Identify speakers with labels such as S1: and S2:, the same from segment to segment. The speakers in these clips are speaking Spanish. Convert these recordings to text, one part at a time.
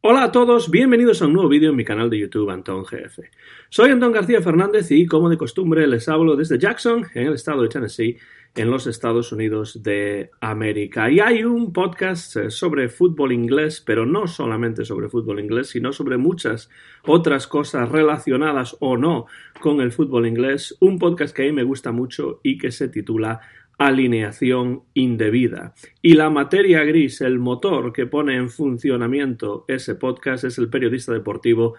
S1: Hola a todos, bienvenidos a un nuevo vídeo en mi canal de YouTube Antón GF. Soy Antón García Fernández y como de costumbre les hablo desde Jackson, en el estado de Tennessee, en los Estados Unidos de América. Y hay un podcast eh, sobre fútbol inglés, pero no solamente sobre fútbol inglés, sino sobre muchas otras cosas relacionadas o no con el fútbol inglés. Un podcast que a mí me gusta mucho y que se titula alineación indebida. Y la materia gris, el motor que pone en funcionamiento ese podcast es el periodista deportivo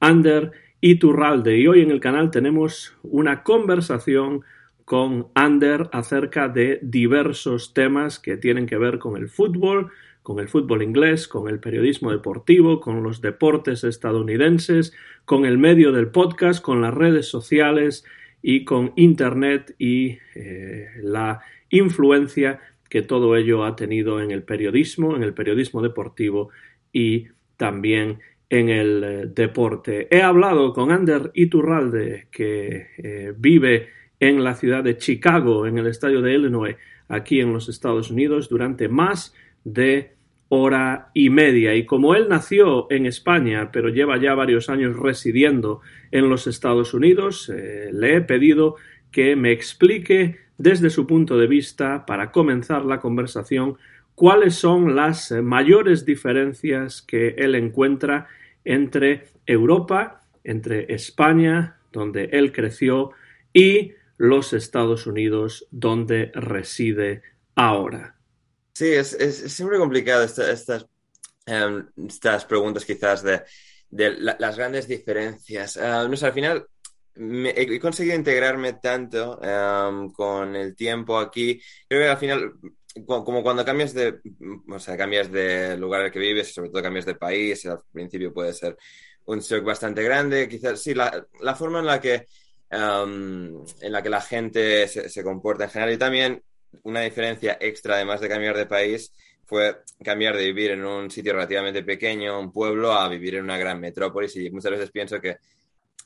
S1: Ander Iturralde. Y hoy en el canal tenemos una conversación con Ander acerca de diversos temas que tienen que ver con el fútbol, con el fútbol inglés, con el periodismo deportivo, con los deportes estadounidenses, con el medio del podcast, con las redes sociales y con Internet y eh, la influencia que todo ello ha tenido en el periodismo, en el periodismo deportivo y también en el eh, deporte. He hablado con Ander Iturralde, que eh, vive en la ciudad de Chicago, en el estadio de Illinois, aquí en los Estados Unidos, durante más de hora y media. Y como él nació en España, pero lleva ya varios años residiendo en los Estados Unidos, eh, le he pedido que me explique desde su punto de vista, para comenzar la conversación, cuáles son las mayores diferencias que él encuentra entre Europa, entre España, donde él creció, y los Estados Unidos, donde reside ahora.
S2: Sí, es, siempre complicado estas, em, estas preguntas quizás de, las grandes diferencias. Ah, no sé, al final he conseguido integrarme tanto em, con el tiempo aquí. Creo que al final, como cuando cambias de, o sea, cambias de lugar al que vives sobre todo cambias de país, al principio puede ser un shock bastante grande. Quizás sí, la, forma en la que, em, en la que la gente se comporta en general y también una diferencia extra, además de cambiar de país, fue cambiar de vivir en un sitio relativamente pequeño, un pueblo, a vivir en una gran metrópolis. Y muchas veces pienso que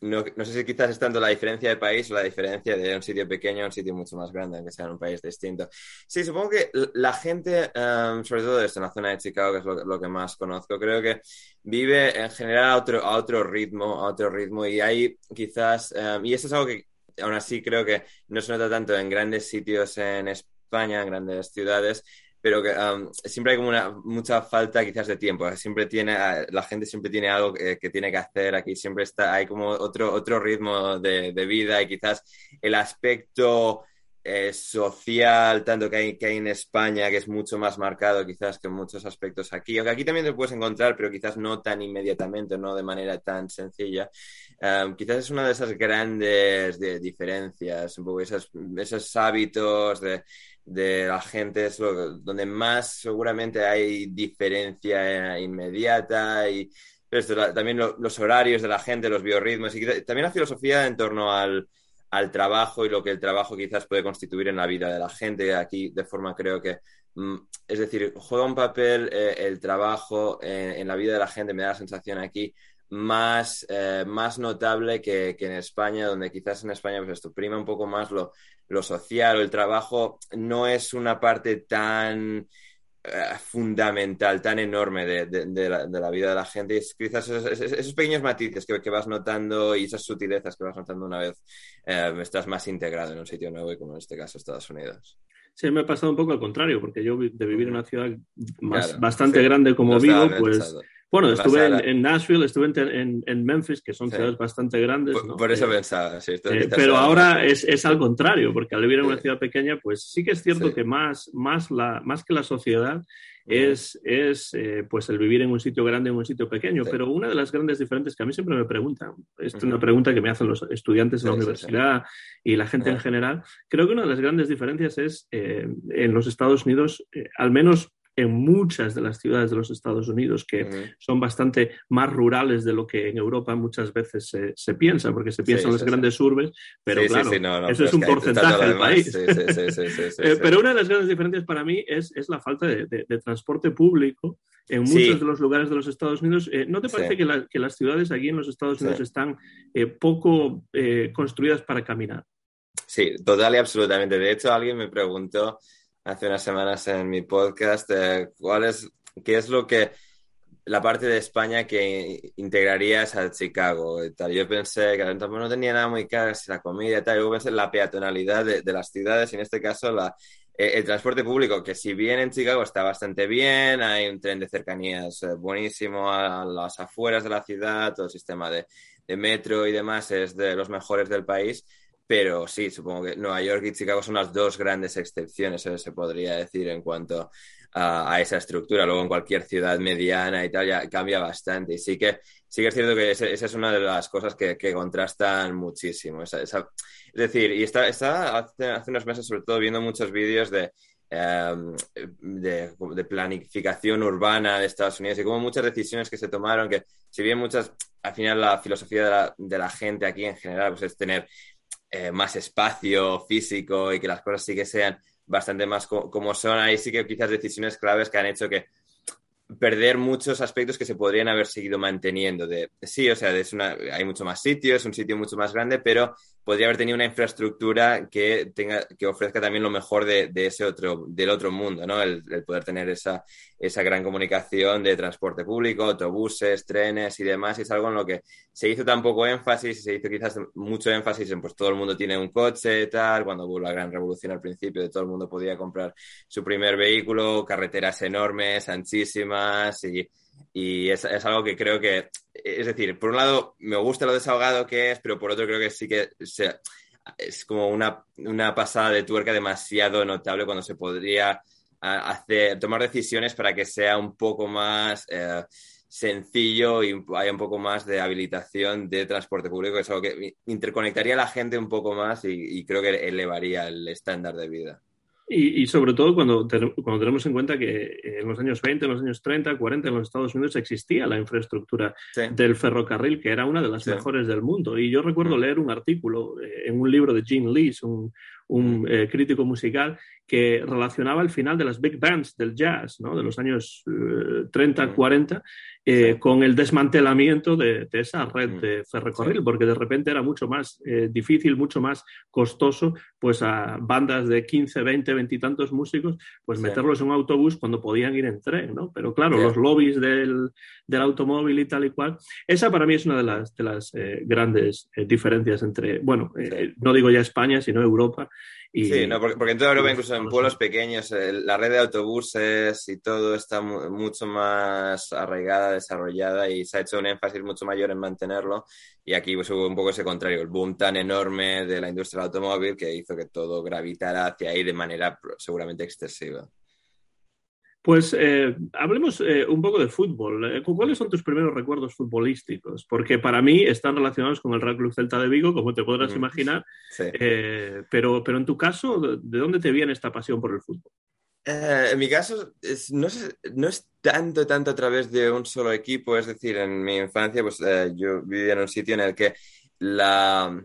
S2: no, no, sé si quizás es tanto la diferencia de país o la diferencia de un sitio pequeño a un sitio mucho más grande, aunque sea en un país distinto. Sí, supongo que la gente, um, sobre todo desde la zona de Chicago, que es lo, que más conozco, creo que vive en general a otro, a otro ritmo, a otro ritmo, y hay quizás, um, y eso es algo que aún así creo que no se nota tanto en grandes sitios en España, España, en grandes ciudades, pero que siempre hay como una mucha falta quizás de tiempo. Siempre tiene, ah, la gente siempre tiene algo que, tiene que hacer aquí, siempre está, hay como otro, otro ritmo de, vida y quizás el aspecto eh, social, tanto que hay, que hay en España, que es mucho más marcado quizás que muchos aspectos aquí. Aunque aquí también te puedes encontrar, pero quizás no tan inmediatamente, no de manera tan sencilla. Quizás es una de esas grandes diferencias, un poco esos, esos hábitos de de la gente es donde más seguramente hay diferencia inmediata y también los horarios de la gente, los biorritmos y también la filosofía en torno al, trabajo y lo que el trabajo quizás puede constituir en la vida de la gente. Aquí de forma creo que, mm, es decir, juega un papel eh, el trabajo en la vida de la gente, me da la sensación aquí más, eh, más notable que, en España, donde quizás en España pues esto prima un poco más lo, lo social o el trabajo no es una parte tan eh, fundamental, tan enorme de, de, la, vida de la gente. Y es quizás esos, pequeños matices que, que, vas notando y esas sutilezas que vas notando una vez eh, estás más integrado en un sitio nuevo y como en este caso Estados Unidos.
S1: Sí, me ha pasado un poco al contrario, porque yo de vivir en una ciudad más, bastante grande como vivo, pues... Bueno, estuve en, Nashville, estuve en, Memphis, que son ciudades bastante grandes.
S2: Por, eso eh, pensaba, sí.
S1: Eh, pero ahora es, al contrario, porque al vivir en una ciudad pequeña, pues sí que es cierto que más, más, la, más que la sociedad es, es eh, pues el vivir en un sitio grande, en un sitio pequeño. Pero una de las grandes diferencias que a mí siempre me preguntan, es una pregunta que me hacen los estudiantes en la universidad y la gente en general, creo que una de las grandes diferencias es en los Estados Unidos, al menos en muchas de las ciudades de los Estados Unidos que son bastante más rurales de lo que en Europa muchas veces se, piensa, porque se piensa en las grandes urbes, pero claro, eso es un porcentaje del país. pero una de las grandes diferencias para mí es, es la falta de, transporte público en muchos de los lugares de los Estados Unidos. Eh, ¿No te parece que, que, las ciudades aquí en los Estados Unidos están eh, poco eh, construidas para caminar?
S2: Sí, total y absolutamente. De hecho, alguien me preguntó hace unas semanas en mi podcast cuál es, qué es lo que la parte de España que integrarías a Chicago y tal. Yo pensé que no tenía nada muy caro, la comida y tal. Yo pensé en la peatonalidad de, las ciudades en este caso eh, el transporte público, que si bien en Chicago está bastante bien, hay un tren de cercanías eh, buenísimo a las afueras de la ciudad, todo el sistema de metro y demás es de los mejores del país pero sí, supongo que Nueva York y Chicago son las dos grandes excepciones, se podría decir, en cuanto a, esa estructura. Luego en cualquier ciudad mediana y tal ya cambia bastante. Y sí que, sí que es cierto que esa es una de las cosas que, contrastan muchísimo. es decir, y está, está hace, hace, unos meses sobre todo viendo muchos vídeos de, em, de, de, planificación urbana de Estados Unidos y como muchas decisiones que se tomaron, que si bien muchas, al final la filosofía de la, de la gente aquí en general pues es tener eh, más espacio físico y que las cosas sí que sean bastante más como son. Ahí sí que quizás decisiones claves que han hecho que perder muchos aspectos que se podrían haber seguido manteniendo. De, sí, o sea, hay mucho más sitios, es un sitio mucho más grande, pero podría haber tenido una infraestructura que tenga, que ofrezca también lo mejor de, ese otro, del otro mundo, ¿no? El, poder tener esa, esa gran comunicación de transporte público, autobuses, trenes y demás, y es algo en lo que se hizo tan poco énfasis, se hizo quizás mucho énfasis en pues todo el mundo tiene un coche, tal, cuando hubo la gran revolución al principio, de todo el mundo podía comprar su primer vehículo, carreteras enormes, anchísimas y y es, es, algo que creo que, es decir, por un lado me gusta lo desahogado que es, pero por otro creo que sí que es como una, una pasada de tuerca demasiado notable cuando se podría hacer, tomar decisiones para que sea un poco más eh, sencillo y haya un poco más de habilitación de transporte público, es algo que interconectaría a la gente un poco más y creo que elevaría el estándar de vida.
S1: Y, sobre todo cuando, cuando tenemos en cuenta que en los años 20, en los años 30, 40 en los Estados Unidos existía la infraestructura del ferrocarril, que era una de las mejores del mundo. Y yo recuerdo mm. leer un artículo eh, en un libro de Gene Lees, un, un mm. eh, crítico musical, que relacionaba el final de las big bands del jazz, ¿no? de los años 30, eh, 40, eh, con el desmantelamiento de, esa red mm. de ferrocarril, porque de repente era mucho más difícil, mucho más costoso, pues a bandas de 15, 20, 20 y tantos músicos, pues meterlos en un autobús cuando podían ir en tren, ¿no? Pero claro, los lobbies del, del, automóvil y tal y cual, esa para mí es una de las, de las grandes diferencias entre, bueno, no digo ya España, sino Europa
S2: sí, no, porque, en toda Europa, incluso en pueblos pequeños, la red de autobuses y todo está mucho más arraigada, desarrollada y se ha hecho un énfasis mucho mayor en mantenerlo. Y aquí pues, hubo un poco ese contrario, el boom tan enorme de la industria del automóvil que hizo que todo gravitara hacia ahí de manera seguramente excesiva.
S1: Pues eh, hablemos eh, un poco de fútbol. Eh, ¿Cuáles son tus primeros recuerdos futbolísticos? Porque para mí están relacionados con el Real Club Celta de Vigo, como te podrás imaginar. pero, pero en tu caso, ¿de dónde te viene esta pasión por el fútbol?
S2: en mi caso, no, es, no, es, tanto, tanto a través de un solo equipo. Es decir, en mi infancia, pues yo vivía en un sitio en el que la,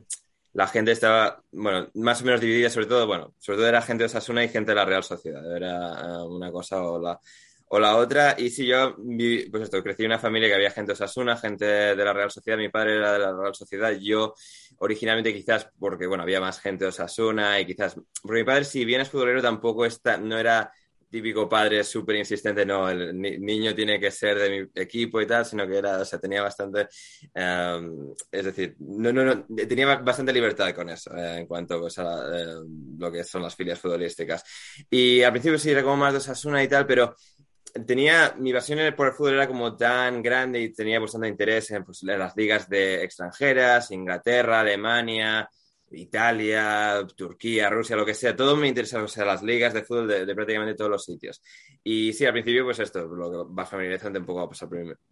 S2: la gente estaba, bueno, más o menos dividida, sobre todo, bueno, sobre todo era gente de Osasuna y gente de la Real Sociedad, era eh, una cosa o la, o la otra. Y si yo, pues esto, crecí en una familia que había gente de Osasuna, gente de la Real Sociedad, mi padre era de la Real Sociedad, yo originalmente quizás porque, bueno, había más gente de Osasuna y quizás, porque mi padre, si bien es futbolero, tampoco está, no era típico padre súper insistente, no, el niño tiene que ser de mi equipo y tal, sino que era, o sea, tenía bastante, em, es decir, no, no, no, tenía bastante libertad con eso eh, en cuanto pues, a em, lo que son las filias futbolísticas. Y al principio sí era como más de Osasuna y tal, pero tenía, mi pasión por el fútbol era como tan grande y tenía bastante interés en, pues, en las ligas de extranjeras, Inglaterra, Alemania, Italia, Turquía, Rusia, lo que sea, todo me interesa, o sea, las ligas de fútbol de, prácticamente todos los sitios. Y sí, al principio, pues esto, lo que va familiarizando un poco, pues,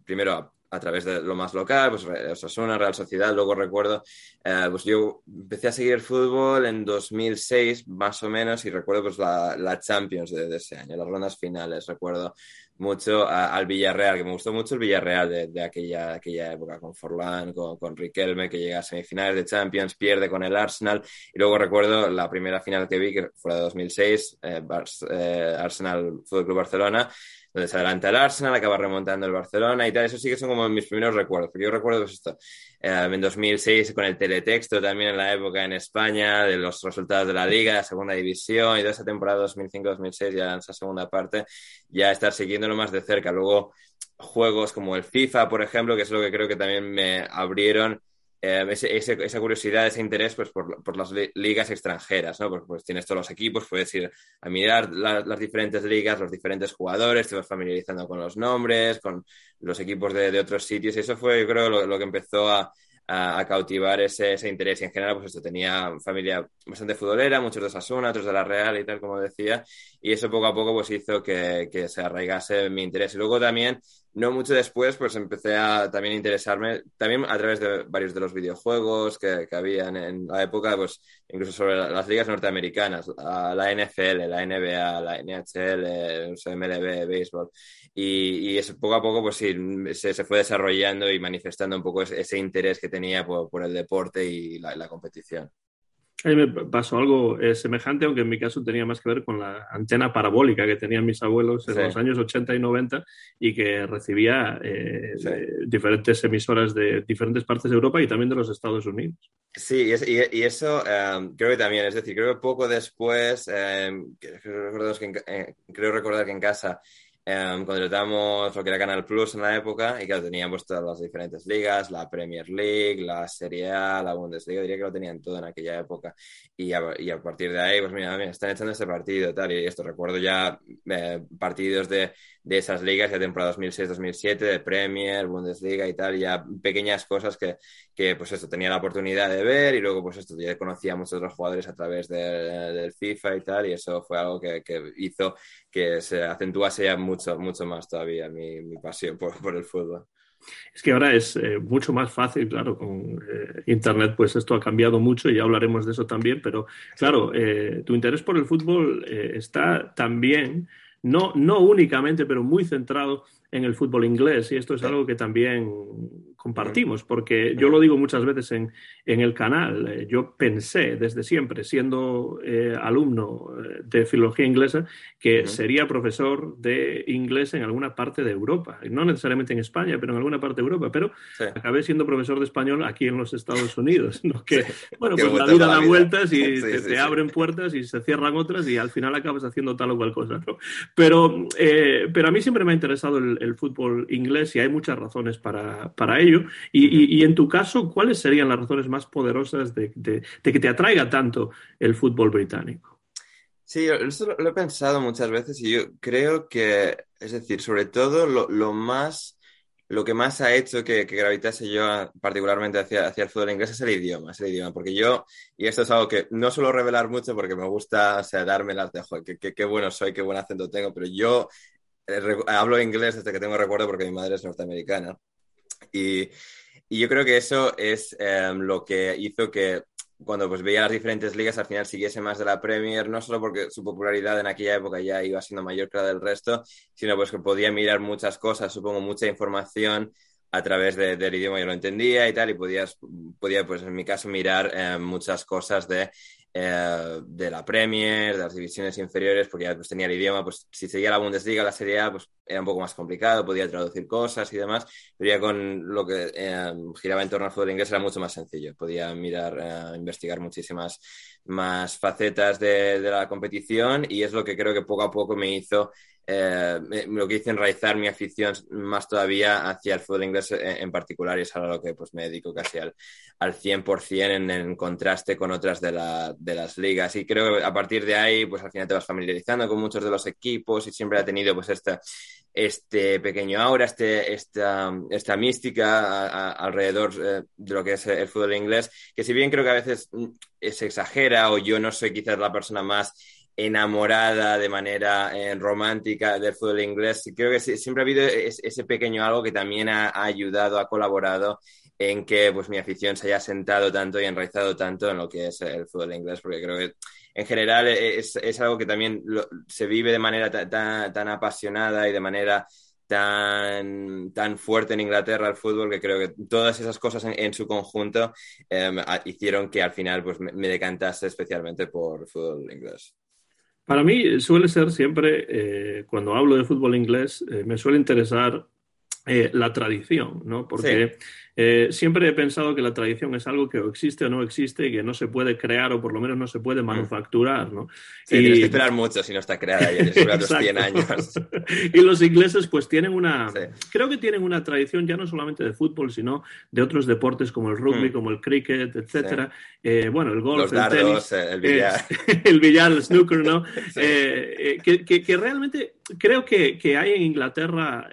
S2: primero a a través de lo más local, pues Osasuna, Real Sociedad, luego recuerdo, eh, pues yo empecé a seguir fútbol en 2006 más o menos y recuerdo pues la, la Champions de, ese año, las rondas finales, recuerdo mucho al Villarreal, que me gustó mucho el Villarreal de, aquella, aquella época, con Forlán, con, con, Riquelme, que llega a semifinales de Champions, pierde con el Arsenal, y luego recuerdo la primera final que vi, que fue de 2006, eh, eh, Arsenal Fútbol Club Barcelona, donde se adelanta el Arsenal, acaba remontando el Barcelona y tal. Eso sí que son como mis primeros recuerdos. Porque yo recuerdo pues esto, eh, en 2006 con el teletexto también en la época en España, de los resultados de la Liga, la segunda división y de esa temporada 2005-2006, ya en esa segunda parte, ya estar siguiéndolo más de cerca. Luego juegos como el FIFA, por ejemplo, que es lo que creo que también me abrieron eh, esa curiosidad, ese interés pues, por, por las ligas extranjeras, ¿no? Pues, pues, tienes todos los equipos, puedes ir a mirar las diferentes ligas, los diferentes jugadores, te vas familiarizando con los nombres, con los equipos de, de otros sitios, y eso fue, creo, lo que empezó a, a, cautivar ese, ese, interés. Y en general, pues esto tenía familia bastante futbolera, muchos de Osasuna, otros de la Real y tal, como decía, y eso poco a poco pues hizo que, que se arraigase mi interés. Y luego también, no mucho después, pues empecé a también interesarme, también a través de varios de los videojuegos que, que había en, la época, pues incluso sobre las ligas norteamericanas, la, NFL, la NBA, la NHL, el MLB, béisbol. Y, y, eso poco a poco, pues sí, se, se, fue desarrollando y manifestando un poco ese, ese interés que tenía por, por, el deporte y la, la competición.
S1: A mí me pasó algo eh, semejante, aunque en mi caso tenía más que ver con la antena parabólica que tenían mis abuelos en sí. los años 80 y 90 y que recibía eh, sí. diferentes emisoras de diferentes partes de Europa y también de los Estados Unidos.
S2: Sí, y, y eso um, creo que también, es decir, creo que poco después, um, creo, que en, creo recordar que en casa Um, contratamos lo que era Canal Plus en la época y claro, teníamos todas las diferentes ligas, la Premier League, la Serie A, la Bundesliga, diría que lo tenían todo en aquella época. Y a, y a partir de ahí, pues mira, mira, están echando este partido tal, y esto recuerdo ya eh, partidos de, de, esas ligas de temporada 2006-2007, de Premier, Bundesliga y tal, ya pequeñas cosas que, que, pues esto, tenía la oportunidad de ver y luego pues esto, ya conocía a muchos otros jugadores a través de, del FIFA y tal, y eso fue algo que, que hizo que se acentuase ya mucho, mucho más todavía mi, mi pasión por, por, el fútbol.
S1: Es que ahora es eh, mucho más fácil, claro, con eh, Internet pues esto ha cambiado mucho y ya hablaremos de eso también, pero claro, eh, tu interés por el fútbol está también, no, no únicamente, pero muy centrado en el fútbol inglés y esto es algo que también compartimos, porque yo lo digo muchas veces en, en el canal, eh, yo pensé desde siempre, siendo eh, alumno eh, de filología inglesa, que uh -huh. sería profesor de inglés en alguna parte de Europa, no necesariamente en España, pero en alguna parte de Europa, pero sí. acabé siendo profesor de español aquí en los Estados Unidos, ¿no? que, sí. bueno, pues la vida da vueltas y sí, te, te abren puertas y se cierran otras y al final acabas haciendo tal o cual cosa, ¿no? Pero, pero a mí siempre me ha interesado el, el fútbol inglés y hay muchas razones para, para ello y, y, y, en tu caso, ¿cuáles serían las razones más poderosas de, de, de, que te atraiga tanto el fútbol británico?
S2: Sí, eso lo he pensado muchas veces y yo creo que, es decir, sobre todo lo, lo más, lo que más ha hecho que, que gravitase yo particularmente hacia, hacia, el fútbol inglés es el idioma, es el idioma, porque yo, y esto es algo que no suelo revelar mucho porque me gusta, o sea, darme las de, joder, qué, qué bueno soy, qué buen acento tengo, pero yo eh, hablo inglés desde que tengo recuerdo porque mi madre es norteamericana. Y, y yo creo que eso es um, lo que hizo que cuando pues veía las diferentes ligas al final siguiese más de la Premier, no solo porque su popularidad en aquella época ya iba siendo mayor que la del resto, sino pues que podía mirar muchas cosas, supongo mucha información a través de, del idioma yo lo entendía y tal, y podías, podía, pues en mi caso, mirar eh, muchas cosas de eh, de la Premier, de las divisiones inferiores, porque ya pues, tenía el idioma, pues si seguía la Bundesliga, la Serie A, pues era un poco más complicado, podía traducir cosas y demás, pero ya con lo que eh, giraba en torno al fútbol inglés era mucho más sencillo, podía mirar, eh, investigar muchísimas más facetas de, de, la competición y es lo que creo que poco a poco me hizo eh, lo que hizo enraizar mi afición más todavía hacia el fútbol inglés en, particular y es algo a lo que pues, me dedico casi al, al 100% en, en contraste con otras de, la, de, las ligas. Y creo que a partir de ahí, pues al final te vas familiarizando con muchos de los equipos y siempre ha tenido pues esta, este pequeño aura, este, esta, esta mística alrededor eh, de lo que es el fútbol inglés, que si bien creo que a veces mm, se exagera o yo no soy quizás la persona más enamorada de manera eh, romántica del fútbol inglés. Creo que siempre ha habido ese pequeño algo que también ha, ayudado, ha colaborado en que pues mi afición se haya sentado tanto y enraizado tanto en lo que es el fútbol inglés, porque creo que en general es, algo que también se vive de manera tan, apasionada y de manera tan, tan fuerte en Inglaterra el fútbol que creo que todas esas cosas en, su conjunto em, hicieron que al final pues, me, decantase especialmente por fútbol inglés.
S1: Para mí suele ser siempre, eh, cuando hablo de fútbol inglés, eh, me suele interesar eh, la tradición, ¿no? Porque eh, siempre he pensado que la tradición es algo que o existe o no existe y que no se puede crear o por lo menos no se puede mm. manufacturar, ¿no?
S2: Sí, y... tienes que esperar mucho si no está creada y tienes 100 años.
S1: y los ingleses pues tienen una, creo que tienen una tradición ya no solamente de fútbol, sino de otros deportes como el rugby, mm. como el cricket, etcétera. Eh, bueno, el golf,
S2: el tenis, el billar.
S1: el billar, el snooker, ¿no? que, que, realmente creo que, que hay en Inglaterra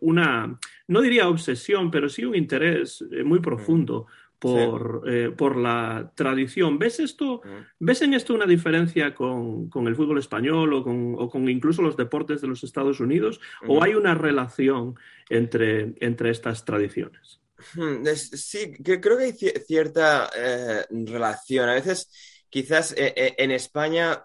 S1: una no diría obsesión, pero sí un interés eh, muy profundo por, eh, por la tradición. ¿Ves esto? ¿Ves en esto una diferencia con, el fútbol español o con, o con, incluso los deportes de los Estados Unidos? ¿O hay una relación entre, entre estas tradiciones?
S2: Sí, creo que hay cierta eh, relación. A veces, quizás en España,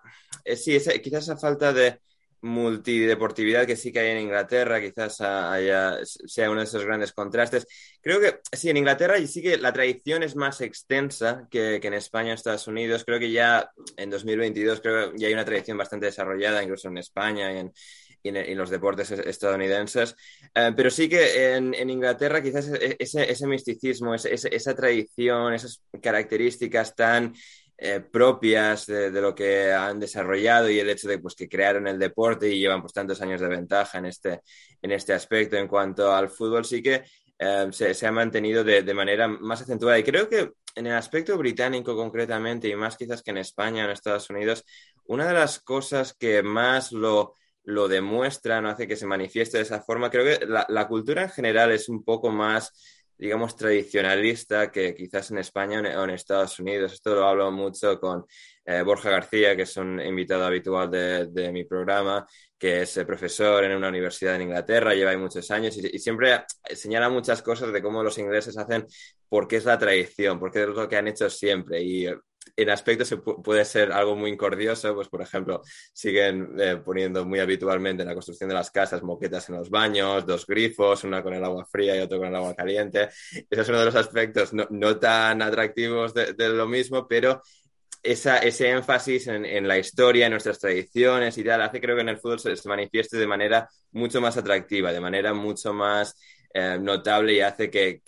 S2: sí, quizás esa falta de multideportividad que sí que hay en Inglaterra, quizás haya, sea uno de esos grandes contrastes. Creo que sí, en Inglaterra sí que la tradición es más extensa que, en España, Estados Unidos. Creo que ya en 2022 creo que ya hay una tradición bastante desarrollada, incluso en España y en, los deportes estadounidenses. Eh, pero sí que en, Inglaterra quizás ese misticismo, esa tradición, esas características tan eh, propias de, lo que han desarrollado y el hecho de pues, que crearon el deporte y llevan pues, tantos años de ventaja en este, en este aspecto. En cuanto al fútbol, sí que eh, se, ha mantenido de, manera más acentuada. Y creo que en el aspecto británico concretamente, y más quizás que en España o en Estados Unidos, una de las cosas que más lo, lo demuestra, no hace que se manifieste de esa forma, creo que la, la cultura en general es un poco más digamos, tradicionalista que quizás en España o en Estados Unidos. Esto lo hablo mucho con eh, Borja García, que es un invitado habitual de, mi programa, que es eh, profesor en una universidad en Inglaterra, lleva muchos años y, siempre señala muchas cosas de cómo los ingleses hacen porque es la tradición, porque es lo que han hecho siempre. Y en aspectos puede ser algo muy incordioso, pues por ejemplo, siguen eh, poniendo muy habitualmente en la construcción de las casas moquetas en los baños, dos grifos, una con el agua fría y otro con el agua caliente. Ese es uno de los aspectos no, tan atractivos de, lo mismo, pero esa, ese énfasis en, la historia, en nuestras tradiciones y tal, hace creo que en el fútbol se, se manifieste de manera mucho más atractiva, de manera mucho más eh, notable y hace que,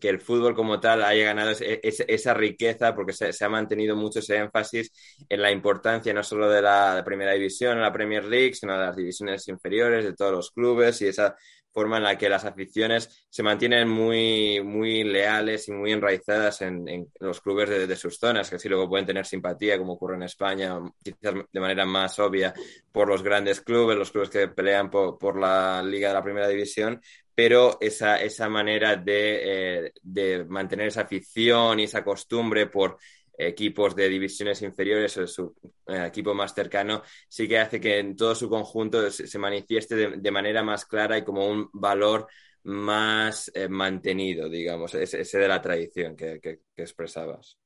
S2: el fútbol como tal haya ganado esa riqueza porque se, ha mantenido mucho ese énfasis en la importancia no solo de la, primera división, la Premier League, sino de las divisiones inferiores, de todos los clubes y esa forma en la que las aficiones se mantienen muy, muy leales y muy enraizadas en, los clubes de, sus zonas, que así luego pueden tener simpatía, como ocurre en España, quizás de manera más obvia por los grandes clubes, los clubes que pelean por la Liga de la Primera División, pero esa, esa manera de, eh, de, mantener esa afición y esa costumbre por equipos de divisiones inferiores o su eh, equipo más cercano, sí que hace que en todo su conjunto se, manifieste de, manera más clara y como un valor más eh, mantenido, digamos, ese, de la tradición que expresabas.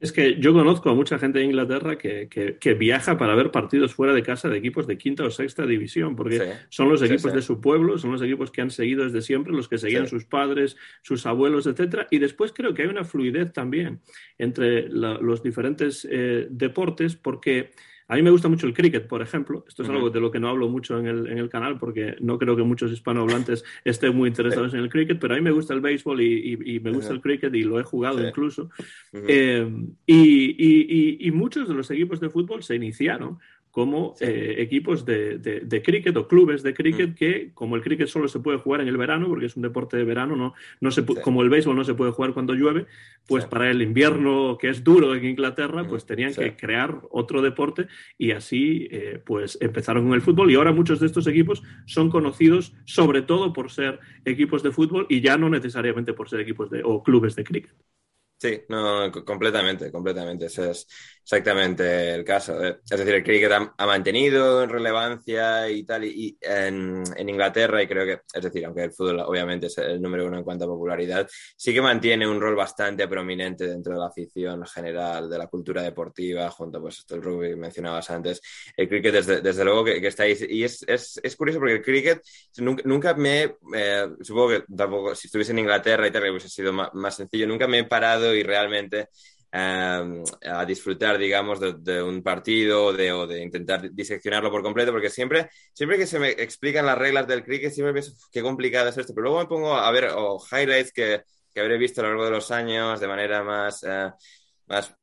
S1: Es que yo conozco a mucha gente de Inglaterra que, que, viaja para ver partidos fuera de casa de equipos de quinta o sexta división, porque son los equipos de su pueblo, son los equipos que han seguido desde siempre, los que seguían sus padres, sus abuelos, etcétera. Y después creo que hay una fluidez también entre los diferentes eh, deportes, porque a mí me gusta mucho el cricket, por ejemplo. Esto es algo de lo que no hablo mucho en el, en el, canal porque no creo que muchos hispanohablantes estén muy interesados en el cricket, pero a mí me gusta el béisbol y, y, me gusta el cricket y lo he jugado incluso. Eh, y, y, muchos de los equipos de fútbol se iniciaron como eh, equipos de, de, cricket o clubes de cricket mm. que, como el cricket solo se puede jugar en el verano, porque es un deporte de verano, no, no se, como el béisbol no se puede jugar cuando llueve, pues para el invierno, que es duro en Inglaterra, pues tenían que crear otro deporte y así eh, pues empezaron con el fútbol y ahora muchos de estos equipos son conocidos sobre todo por ser equipos de fútbol y ya no necesariamente por ser equipos de, o clubes de cricket.
S2: Sí, no, completamente, completamente. Es exactamente el caso. Eh, es decir, el cricket ha, ha mantenido relevancia y tal y, en, Inglaterra y creo que, es decir, aunque el fútbol obviamente es el número uno en cuanto a popularidad, sí que mantiene un rol bastante prominente dentro de la afición general, de la cultura deportiva, junto pues el rugby que mencionabas antes. El cricket, desde, desde luego, que, está ahí. Y es, es, es, curioso porque el cricket nunca, nunca me, eh, supongo que tampoco, si estuviese en Inglaterra y tal, hubiese sido más, más sencillo, nunca me he parado y realmente em, a disfrutar, digamos, de, un partido o de, intentar diseccionarlo por completo, porque siempre, siempre que se me explican las reglas del cricket, siempre pienso qué complicado es esto, pero luego me pongo a ver highlights que, que, habré visto a lo largo de los años de manera más, eh, más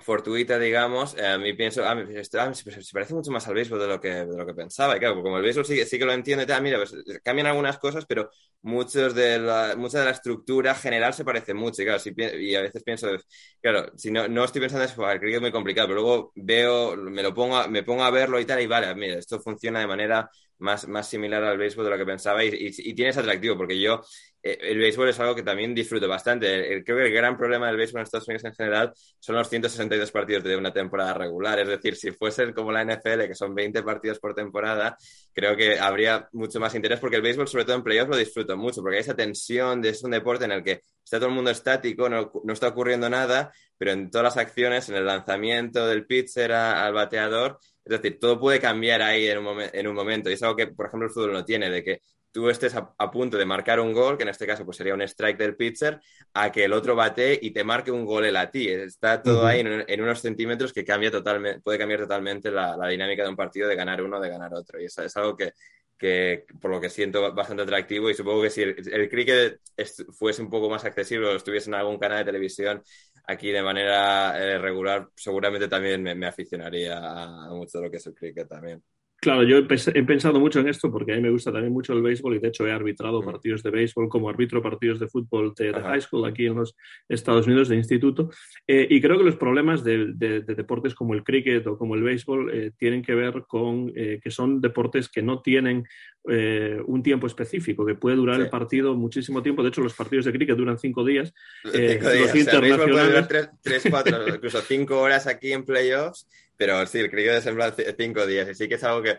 S2: fortuita, digamos, eh, mí pienso, ah, ah se, parece mucho más al béisbol de lo que, de lo que pensaba. Y claro, como el béisbol sí, sí que lo entiende, ah, mira, pues cambian algunas cosas, pero muchos de la, mucha de la estructura general se parece mucho. Y claro, y a veces pienso, claro, si no, no estoy pensando en eso, el cricket es muy complicado, pero luego veo, me lo pongo, me pongo a verlo y tal, y vale, mira, esto funciona de manera más, más similar al béisbol de lo que pensaba y, y, tiene ese atractivo, porque yo, eh, el béisbol es algo que también disfruto bastante. creo que el gran problema del béisbol en Estados Unidos en general son los 162 partidos de una temporada regular. Es decir, si fuese como la NFL, que son 20 partidos por temporada, creo que habría mucho más interés, porque el béisbol, sobre todo en playoffs, lo disfruto mucho, porque hay esa tensión de es un deporte en el que está todo el mundo estático, no, no está ocurriendo nada, pero en todas las acciones, en el lanzamiento del pitcher al bateador, es decir, todo puede cambiar ahí en un, en un momento. Y es algo que, por ejemplo, el fútbol no tiene, de que tú estés a, punto de marcar un gol, que en este caso pues sería un strike del pitcher, a que el otro bate y te marque un gol él a ti. Está todo ahí en, unos centímetros que cambia totalmente, puede cambiar totalmente la, dinámica de un partido de ganar uno o de ganar otro. Y eso es algo que, que por lo que siento bastante atractivo y supongo que si el, cricket fuese un poco más accesible o estuviese en algún canal de televisión aquí de manera eh, regular, seguramente también me, aficionaría a, mucho de lo que es el cricket también.
S1: Claro, yo he, pensado mucho en esto porque a mí me gusta también mucho el béisbol y de hecho he arbitrado mm. partidos de béisbol como arbitro partidos de fútbol de, high school aquí en los Estados Unidos de instituto eh, y creo que los problemas de, deportes como el cricket o como el béisbol eh, tienen que ver con que son deportes que no tienen un tiempo específico, que puede durar el partido muchísimo tiempo. De hecho, los partidos de cricket duran cinco días.
S2: Cinco días. Los internacionales... tres, tres, cuatro, incluso cinco horas aquí en playoffs pero sí, el es en plan cinco días. Y sí que es algo que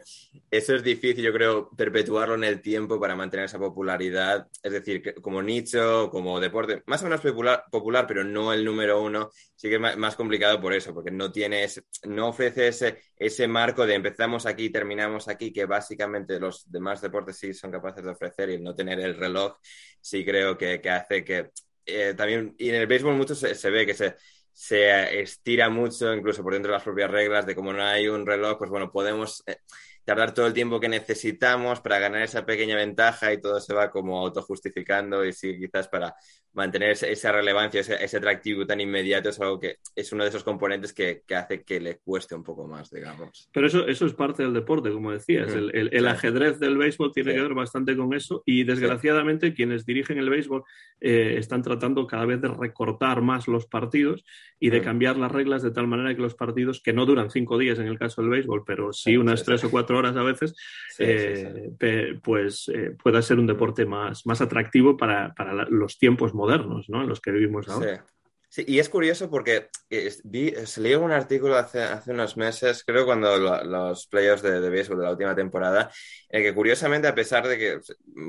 S2: eso es difícil, yo creo, perpetuarlo en el tiempo para mantener esa popularidad. Es decir, como nicho, como deporte, más o menos popular, popular pero no el número uno. Sí que es más complicado por eso, porque no tienes, no ofrece ese, ese marco de empezamos aquí, terminamos aquí, que básicamente los demás deportes sí son capaces de ofrecer y no tener el reloj, sí creo que, que hace que eh, también, y en el béisbol mucho se ve que se se estira mucho, incluso por dentro de las propias reglas, de como no hay un reloj, pues bueno, podemos eh, tardar todo el tiempo que necesitamos para ganar esa pequeña ventaja y todo se va como autojustificando y sí, quizás para mantener esa relevancia, ese, atractivo tan inmediato es algo que es uno de esos componentes que, hace que le cueste un poco más, digamos.
S1: Pero eso, eso es parte del deporte, como decías. el, ajedrez del béisbol tiene que ver bastante con eso y desgraciadamente quienes dirigen el béisbol eh, están tratando cada vez de recortar más los partidos y de cambiar las reglas de tal manera que los partidos, que no duran cinco días en el caso del béisbol, pero sí, unas tres o cuatro horas a veces, eh, pues eh, pueda ser un deporte más, más atractivo para, para los tiempos modernos, ¿no? En los que vivimos ahora.
S2: Sí. y es curioso porque eh, vi, se leí un artículo hace, hace unos meses, creo cuando los playoffs de, de béisbol de la última temporada, el que curiosamente, a pesar de que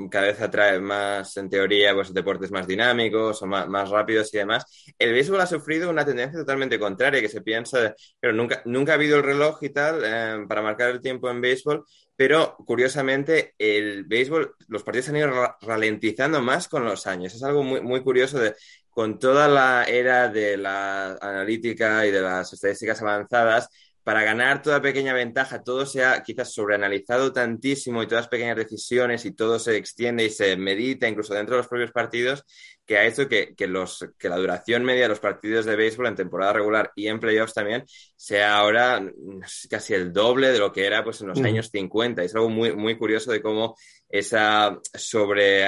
S2: cada vez atrae más, en teoría, pues deportes más dinámicos o más, más rápidos y demás, el béisbol ha sufrido una tendencia totalmente contraria, que se piensa, pero nunca, nunca ha habido el reloj y tal eh, para marcar el tiempo en béisbol, pero curiosamente el béisbol, los partidos han ido ralentizando más con los años. Es algo muy, muy curioso de, con toda la era de la analítica y de las estadísticas avanzadas, para ganar toda pequeña ventaja, todo se ha quizás sobreanalizado tantísimo y todas pequeñas decisiones y todo se extiende y se medita incluso dentro de los propios partidos, que ha hecho que, los, que la duración media de los partidos de béisbol en temporada regular y en playoffs también sea ahora casi el doble de lo que era pues, en los años 50. Es algo muy, muy curioso de cómo esa sobre,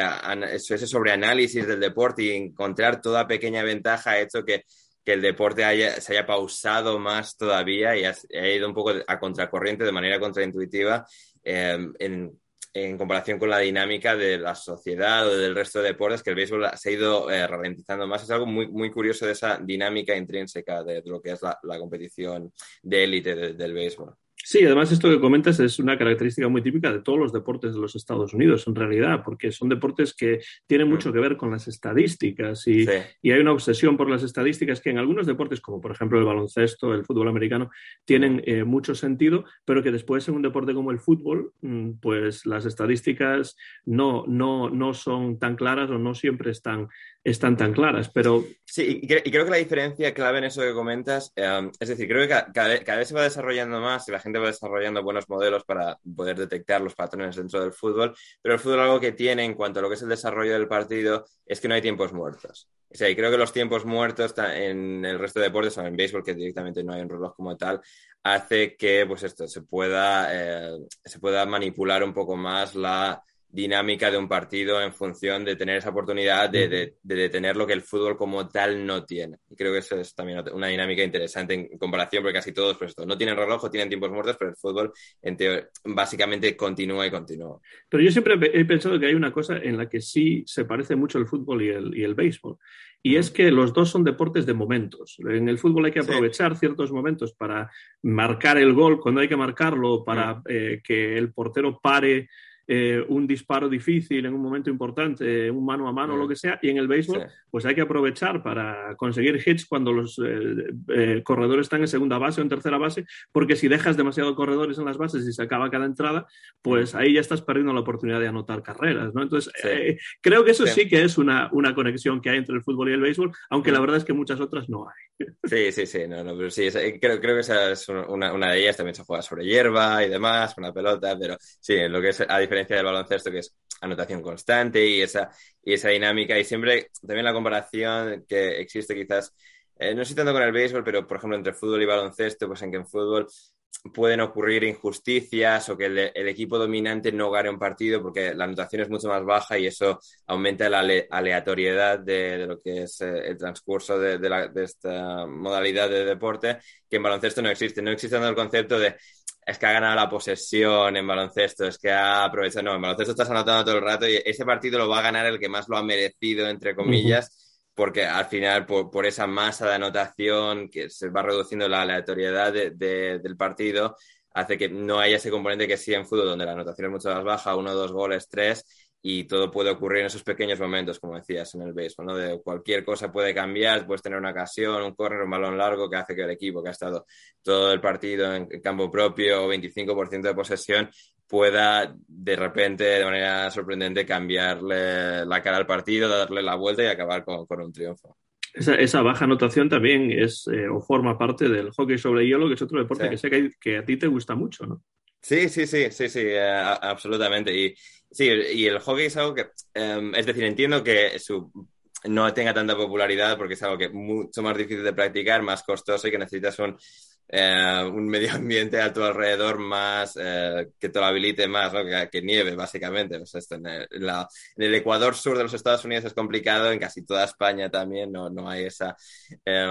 S2: ese sobreanálisis del deporte y encontrar toda pequeña ventaja ha hecho que que el deporte se haya pausado más todavía y ha, ido un poco a contracorriente de manera contraintuitiva em, en, comparación con la dinámica de la sociedad o del resto de deportes, que el béisbol se ha ido eh, ralentizando más. Es algo muy, muy curioso de esa dinámica intrínseca de, lo que es la, competición de élite del béisbol.
S1: Sí, además esto que comentas es una característica muy típica de todos los deportes de los Estados Unidos, en realidad, porque son deportes que tienen mucho mm. que ver con las estadísticas y, hay una obsesión por las estadísticas que en algunos deportes, como por ejemplo el baloncesto, el fútbol americano, tienen eh, mucho sentido, pero que después en un deporte como el fútbol, mm, pues las estadísticas no, no, no son tan claras o no siempre están están tan claras, pero...
S2: Sí, y, creo que la diferencia clave en eso que comentas, em, es decir, creo que cada, vez se va desarrollando más y la gente va desarrollando buenos modelos para poder detectar los patrones dentro del fútbol, pero el fútbol algo que tiene en cuanto a lo que es el desarrollo del partido es que no hay tiempos muertos. O sea, y creo que los tiempos muertos en el resto de deportes, o en béisbol, que directamente no hay un reloj como tal, hace que pues esto se pueda, eh, se pueda manipular un poco más la dinámica de un partido en función de tener esa oportunidad de, detener lo que el fútbol como tal no tiene. Y creo que eso es también una dinámica interesante en comparación, porque casi todos pues, no tienen reloj o tienen tiempos muertos, pero el fútbol básicamente continúa y continúa.
S1: Pero yo siempre he pensado que hay una cosa en la que sí se parece mucho el fútbol y el, y el béisbol. Y es que los dos son deportes de momentos. En el fútbol hay que aprovechar ciertos momentos para marcar el gol cuando hay que marcarlo, para eh, que el portero pare eh, un disparo difícil en un momento importante, un mano a mano, lo mm. que sea, y en el béisbol, pues hay que aprovechar para conseguir hits cuando los eh, eh, corredores están en segunda base o en tercera base, porque si dejas demasiado corredores en las bases y se acaba cada entrada, pues ahí ya estás perdiendo la oportunidad de anotar carreras, ¿no? Entonces, creo que eso sí. que es una, una, conexión que hay entre el fútbol y el béisbol, aunque la mm. verdad es que muchas otras no hay.
S2: Sí, sí, sí, no, no, pero sí, creo, creo que esa es una, una, de ellas, también se juega sobre hierba y demás, con la pelota, pero sí, lo que es a diferencia del baloncesto, que es anotación constante y esa, y esa dinámica. Y siempre también la comparación que existe quizás, eh, no estoy tanto con el béisbol, pero por ejemplo entre fútbol y baloncesto, pues en que en fútbol pueden ocurrir injusticias o que el, equipo dominante no gane un partido porque la anotación es mucho más baja y eso aumenta la aleatoriedad de, lo que es eh, el transcurso de, de, esta modalidad de deporte, que en baloncesto no existe. No existe el concepto de es que ha ganado la posesión en baloncesto, es que ha aprovechado, no, en baloncesto estás anotando todo el rato y ese partido lo va a ganar el que más lo ha merecido, entre comillas, porque al final por, esa masa de anotación que se va reduciendo la aleatoriedad del partido, hace que no haya ese componente que sí en fútbol, donde la anotación es mucho más baja, uno, dos goles, tres, y todo puede ocurrir en esos pequeños momentos, como decías en el béisbol, ¿no? De cualquier cosa puede cambiar, puedes tener una ocasión, un correr, un balón largo que hace que el equipo que ha estado todo el partido en campo propio o 25% de posesión pueda de repente, de manera sorprendente, cambiarle la cara al partido, darle la vuelta y acabar con, un triunfo.
S1: Esa, baja anotación también es eh, o forma parte del hockey sobre hielo, que es otro deporte que sé que, que, a ti te gusta mucho, ¿no?
S2: Sí, sí, sí, sí, sí, eh, absolutamente. Y sí, y el hockey es algo que, em, es decir, entiendo que su, no tenga tanta popularidad porque es algo que es mucho más difícil de practicar, más costoso y que necesitas un, eh, un medio ambiente a tu alrededor más eh, que te lo habilite más, ¿no? que, nieve, básicamente. Pues esto en, el, en, el, Ecuador sur de los Estados Unidos es complicado, en casi toda España también no, no hay esa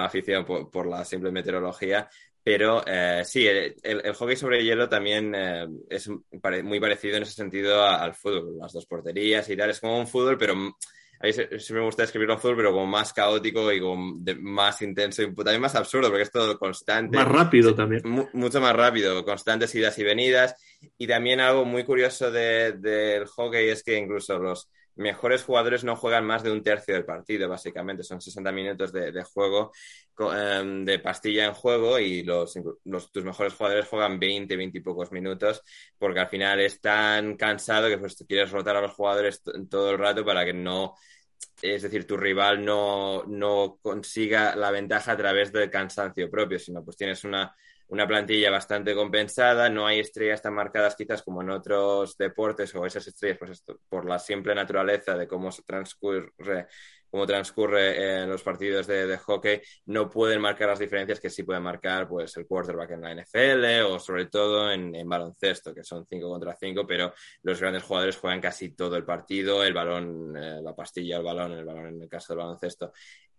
S2: afición por, por, la simple meteorología, pero eh, sí, el, hockey sobre hielo también eh, es muy parecido en ese sentido al fútbol, las dos porterías y tal. Es como un fútbol, pero a mí siempre me gusta escribirlo fútbol, pero como más caótico y como más intenso y también más absurdo, porque es todo constante.
S1: Más rápido también.
S2: mucho más rápido, constantes idas y venidas. Y también algo muy curioso del hockey es que incluso los mejores jugadores no juegan más de un tercio del partido, básicamente. Son 60 minutos de, juego, em, de pastilla en juego, y los, tus mejores jugadores juegan 20, 20 y pocos minutos, porque al final es tan cansado que pues, quieres rotar a los jugadores todo el rato para que no. Es decir, tu rival no, no consiga la ventaja a través del cansancio propio, sino pues tienes una, una plantilla bastante compensada, no hay estrellas tan marcadas quizás como en otros deportes o esas estrellas, pues por la simple naturaleza de cómo se transcurre cómo transcurre en los partidos de, hockey, no pueden marcar las diferencias que sí pueden marcar pues, el quarterback en la NFL o sobre todo en, baloncesto, que son 5 contra 5, pero los grandes jugadores juegan casi todo el partido, el balón, eh, la pastilla, el balón, el balón en el caso del baloncesto,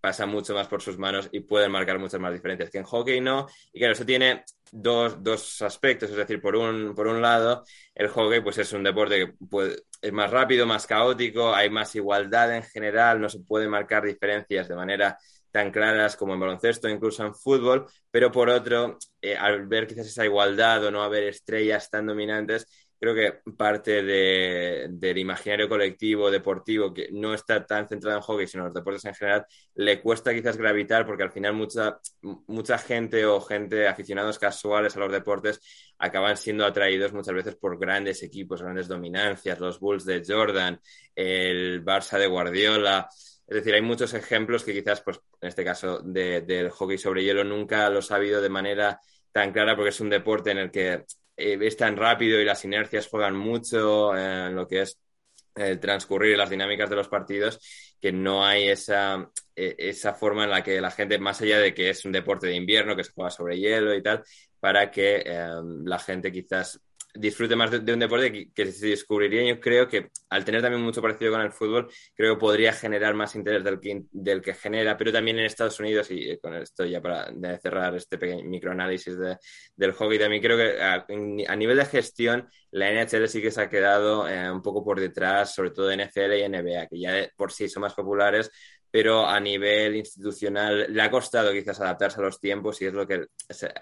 S2: pasa mucho más por sus manos y pueden marcar muchas más diferencias que en hockey no. Y claro, eso tiene dos, dos aspectos, es decir, por un, por un lado, el hockey pues es un deporte que puede, es más rápido, más caótico, hay más igualdad en general, no se pueden marcar diferencias de manera tan claras como en baloncesto, incluso en fútbol, pero por otro, eh, al ver quizás esa igualdad o no haber estrellas tan dominantes, creo que parte del imaginario colectivo deportivo que no está tan centrado en hockey, sino en los deportes en general, le cuesta quizás gravitar porque al final mucha, mucha gente o gente aficionados casuales a los deportes acaban siendo atraídos muchas veces por grandes equipos, grandes dominancias, los Bulls de Jordan, el Barça de Guardiola. Es decir, hay muchos ejemplos que quizás, pues, en este caso del hockey sobre hielo, nunca los ha habido de manera tan clara porque es un deporte en el que eh, es tan rápido y las inercias juegan mucho en lo que es el transcurrir las dinámicas de los partidos, que no hay esa, eh, esa forma en la que la gente, más allá de que es un deporte de invierno, que se juega sobre hielo y tal, para que eh, la gente quizás disfrute más de, un deporte que, se descubriría. Yo creo que al tener también mucho parecido con el fútbol, creo que podría generar más interés del que, del que genera, pero también en Estados Unidos, y con esto ya para cerrar este pequeño microanálisis de, del hockey, también creo que a, nivel de gestión, la NHL sí que se ha quedado eh, un poco por detrás, sobre todo NFL y NBA, que ya por sí son más populares, pero a nivel institucional le ha costado quizás adaptarse a los tiempos y es lo que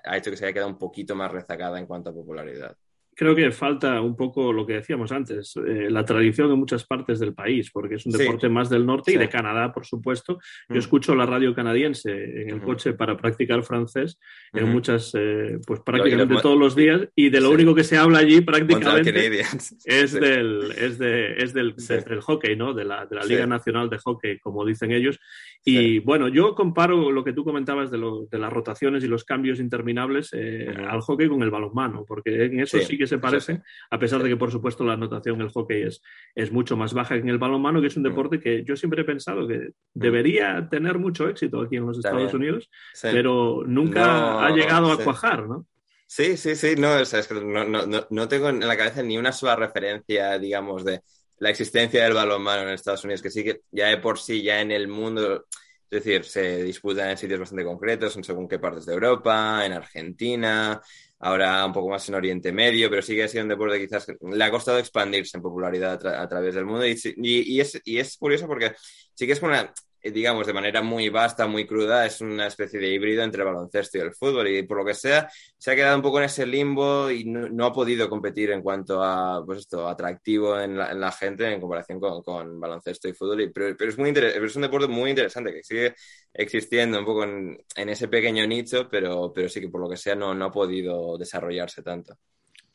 S2: ha hecho que se haya quedado un poquito más rezagada en cuanto a popularidad
S1: creo que falta un poco lo que decíamos antes, eh, la tradición en muchas partes del país, porque es un deporte más del norte y de Canadá, por supuesto. Yo mm. escucho la radio canadiense en el coche para practicar francés en muchas, eh, pues prácticamente todos los días, y de lo único que se habla allí prácticamente es del, es, de, es del, del, hockey, ¿no? De la, de la Liga Nacional de Hockey, como dicen ellos. Y bueno, yo comparo lo que tú comentabas de, lo, de las rotaciones y los cambios interminables eh, al hockey con el balonmano, porque en eso sí que se parecen, a pesar de que, por supuesto, la anotación en el hockey es, es mucho más baja que en el balonmano, que es un deporte que yo siempre he pensado que debería tener mucho éxito aquí en los Estados Unidos, pero nunca ha llegado a cuajar, ¿no?
S2: Sí, sí, sí, no, es que no, no, no, tengo en la cabeza ni una sola referencia, digamos, de la existencia del balonmano en Estados Unidos, que sí que ya de por sí, ya en el mundo, es decir, se disputa en sitios bastante concretos, en según qué partes de Europa, en Argentina, ahora un poco más en Oriente Medio, pero sigue siendo un deporte que quizás le ha costado expandirse en popularidad a, través del mundo. Y, y, es, y, es, curioso porque sí que es una, digamos, de manera muy vasta, muy cruda, es una especie de híbrido entre el baloncesto y el fútbol. Y por lo que sea, se ha quedado un poco en ese limbo y no, ha podido competir en cuanto a, pues esto, atractivo en la, gente en comparación con, baloncesto y fútbol. pero, pero, es, muy es un deporte muy interesante que sigue existiendo un poco en, ese pequeño nicho, pero, pero sí que por lo que sea no, no ha podido desarrollarse tanto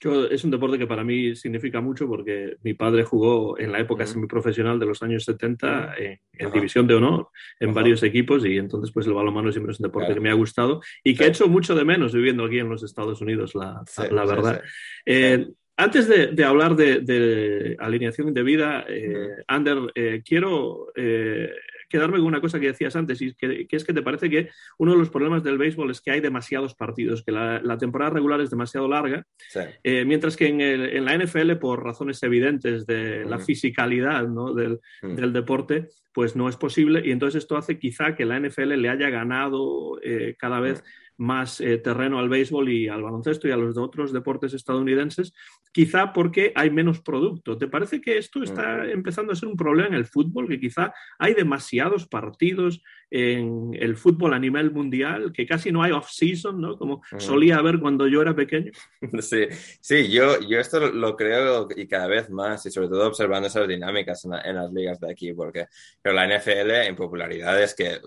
S1: es un deporte que para mí significa mucho porque mi padre jugó en la época semiprofesional de los años 70 en, división de honor en varios equipos y entonces pues el balonmano siempre es un deporte que me ha gustado y que he hecho mucho de menos viviendo aquí en los Estados Unidos, la, la verdad. Eh, antes de, hablar de, alineación indebida, eh, Ander, eh, quiero eh, quedarme con una cosa que decías antes, y que, es que te parece que uno de los problemas del béisbol es que hay demasiados partidos, que la, temporada regular es demasiado larga, eh, mientras que en, la NFL, por razones evidentes de la fisicalidad del, deporte, pues no es posible, y entonces esto hace quizá que la NFL le haya ganado cada vez más eh, terreno al béisbol y al baloncesto y a los otros deportes estadounidenses, quizá porque hay menos producto. ¿Te parece que esto está empezando a ser un problema en el fútbol? Que quizá hay demasiados partidos en el fútbol a nivel mundial, que casi no hay off-season, ¿no? Como solía haber cuando yo era pequeño.
S2: Sí, sí yo, yo esto lo creo y cada vez más, y sobre todo observando esas dinámicas en, las ligas de aquí, porque pero la NFL en popularidad es que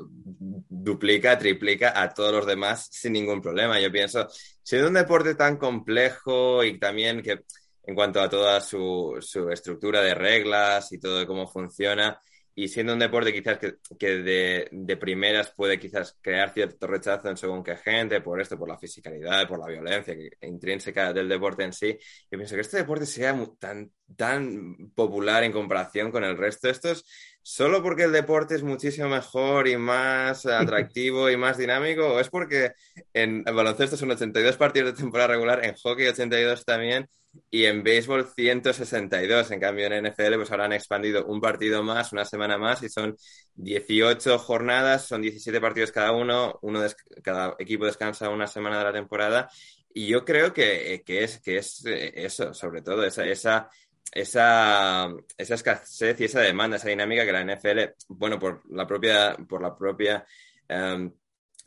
S2: duplica, triplica a todos los demás sin ningún problema. Yo pienso, siendo un deporte tan complejo y también que en cuanto a toda su, su estructura de reglas y todo de cómo funciona, y siendo un deporte quizás que, de, de, primeras puede quizás crear cierto rechazo en según qué gente, por esto, por la fisicalidad, por la violencia intrínseca del deporte en sí, yo pienso que este deporte sea tan, tan popular en comparación con el resto de estos, solo porque el deporte es muchísimo mejor y más atractivo y más dinámico, o es porque en, baloncesto son 82 partidos de temporada regular, en hockey 82 también, y en béisbol 162. En cambio, en NFL, pues ahora han expandido un partido más, una semana más, y son 18 jornadas, son 17 partidos cada uno, uno cada equipo descansa una semana de la temporada. Y yo creo que, que es, que es eh, eso, sobre todo, esa, esa, esa, esa escasez y esa demanda, esa dinámica que la NFL, bueno, por la propia, por la propia em,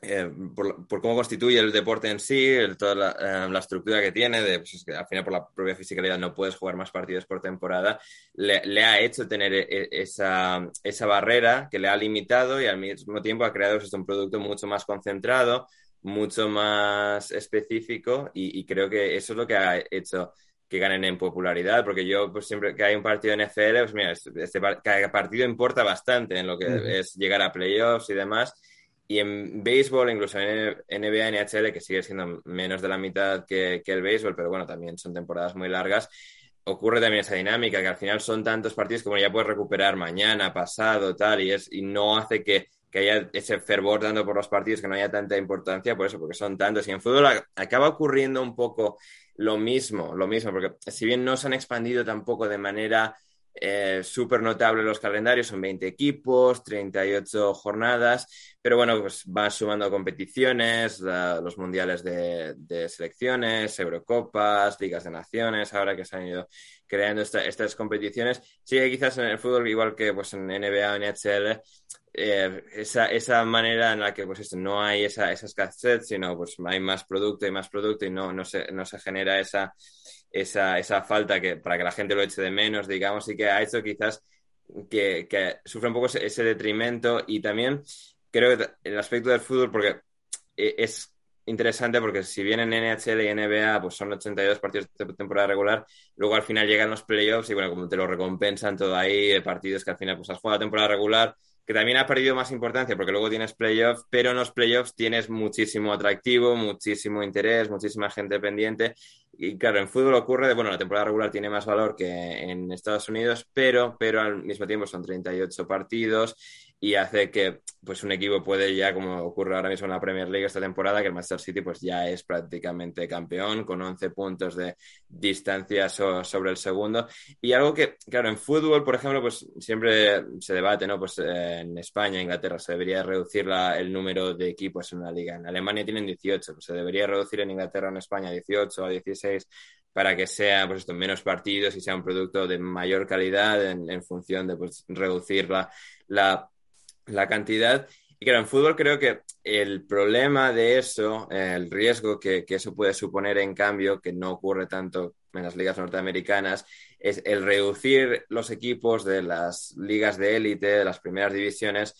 S2: eh, por, cómo constituye el deporte en sí, toda eh, la, estructura que tiene, de, pues que al final por la propia fisicalidad no puedes jugar más partidos por temporada, le, ha hecho tener e, esa, esa, barrera que le ha limitado y al mismo tiempo ha creado pues, un producto mucho más concentrado, mucho más específico y, creo que eso es lo que ha hecho que ganen en popularidad, porque yo pues siempre que hay un partido en FL, pues mira, este, este cada partido importa bastante en lo que es llegar a playoffs y demás y en béisbol, incluso en NBA, NHL, que sigue siendo menos de la mitad que, el béisbol, pero bueno, también son temporadas muy largas, ocurre también esa dinámica, que al final son tantos partidos que bueno, ya puedes recuperar mañana, pasado, tal, y, es, y no hace que, haya ese fervor dando por los partidos, que no haya tanta importancia, por eso, porque son tantos. Y en fútbol acaba ocurriendo un poco lo mismo, lo mismo, porque si bien no se han expandido tampoco de manera eh, súper notable los calendarios, son 20 equipos, 38 jornadas, pero bueno, pues van sumando competiciones, los mundiales de, selecciones, Eurocopas, Ligas de Naciones, ahora que se han ido creando estas competiciones. Sí quizás en el fútbol, igual que pues en NBA o NHL, eh, esa, esa, manera en la que pues esto, no hay esa, esa escasez, sino pues hay más producto y más producto y no, no, se, no se genera esa esa, esa falta que, para que la gente lo eche de menos, digamos, y que ha hecho quizás que, que sufra un poco ese, detrimento y también creo que el aspecto del fútbol, porque e, es interesante porque si bien en NHL y NBA pues son 82 partidos de temporada regular, luego al final llegan los playoffs y bueno, como te lo recompensan todo ahí, partidos que al final pues has jugado temporada regular, que también ha perdido más importancia porque luego tienes playoffs, pero en los playoffs tienes muchísimo atractivo, muchísimo interés, muchísima gente pendiente. Y claro, en fútbol ocurre de, bueno, la temporada regular tiene más valor que en Estados Unidos, pero, pero al mismo tiempo son 38 partidos y hace que pues un equipo puede ya, como ocurre ahora mismo en la Premier League esta temporada, que el Manchester City pues ya es prácticamente campeón con 11 puntos de distancia sobre el segundo. Y algo que, claro, en fútbol, por ejemplo, pues siempre se debate, ¿no? Pues en España, Inglaterra, se debería reducir el número de equipos en una liga. En Alemania tienen 18, pues se debería reducir en Inglaterra en España 18 a 16 para que sea pues esto, menos partidos y sea un producto de mayor calidad en, función de pues, reducir la, la la cantidad. Y claro, en fútbol creo que el problema de eso, el riesgo que, eso puede suponer en cambio, que no ocurre tanto en las ligas norteamericanas, es el reducir los equipos de las ligas de élite, de las primeras divisiones,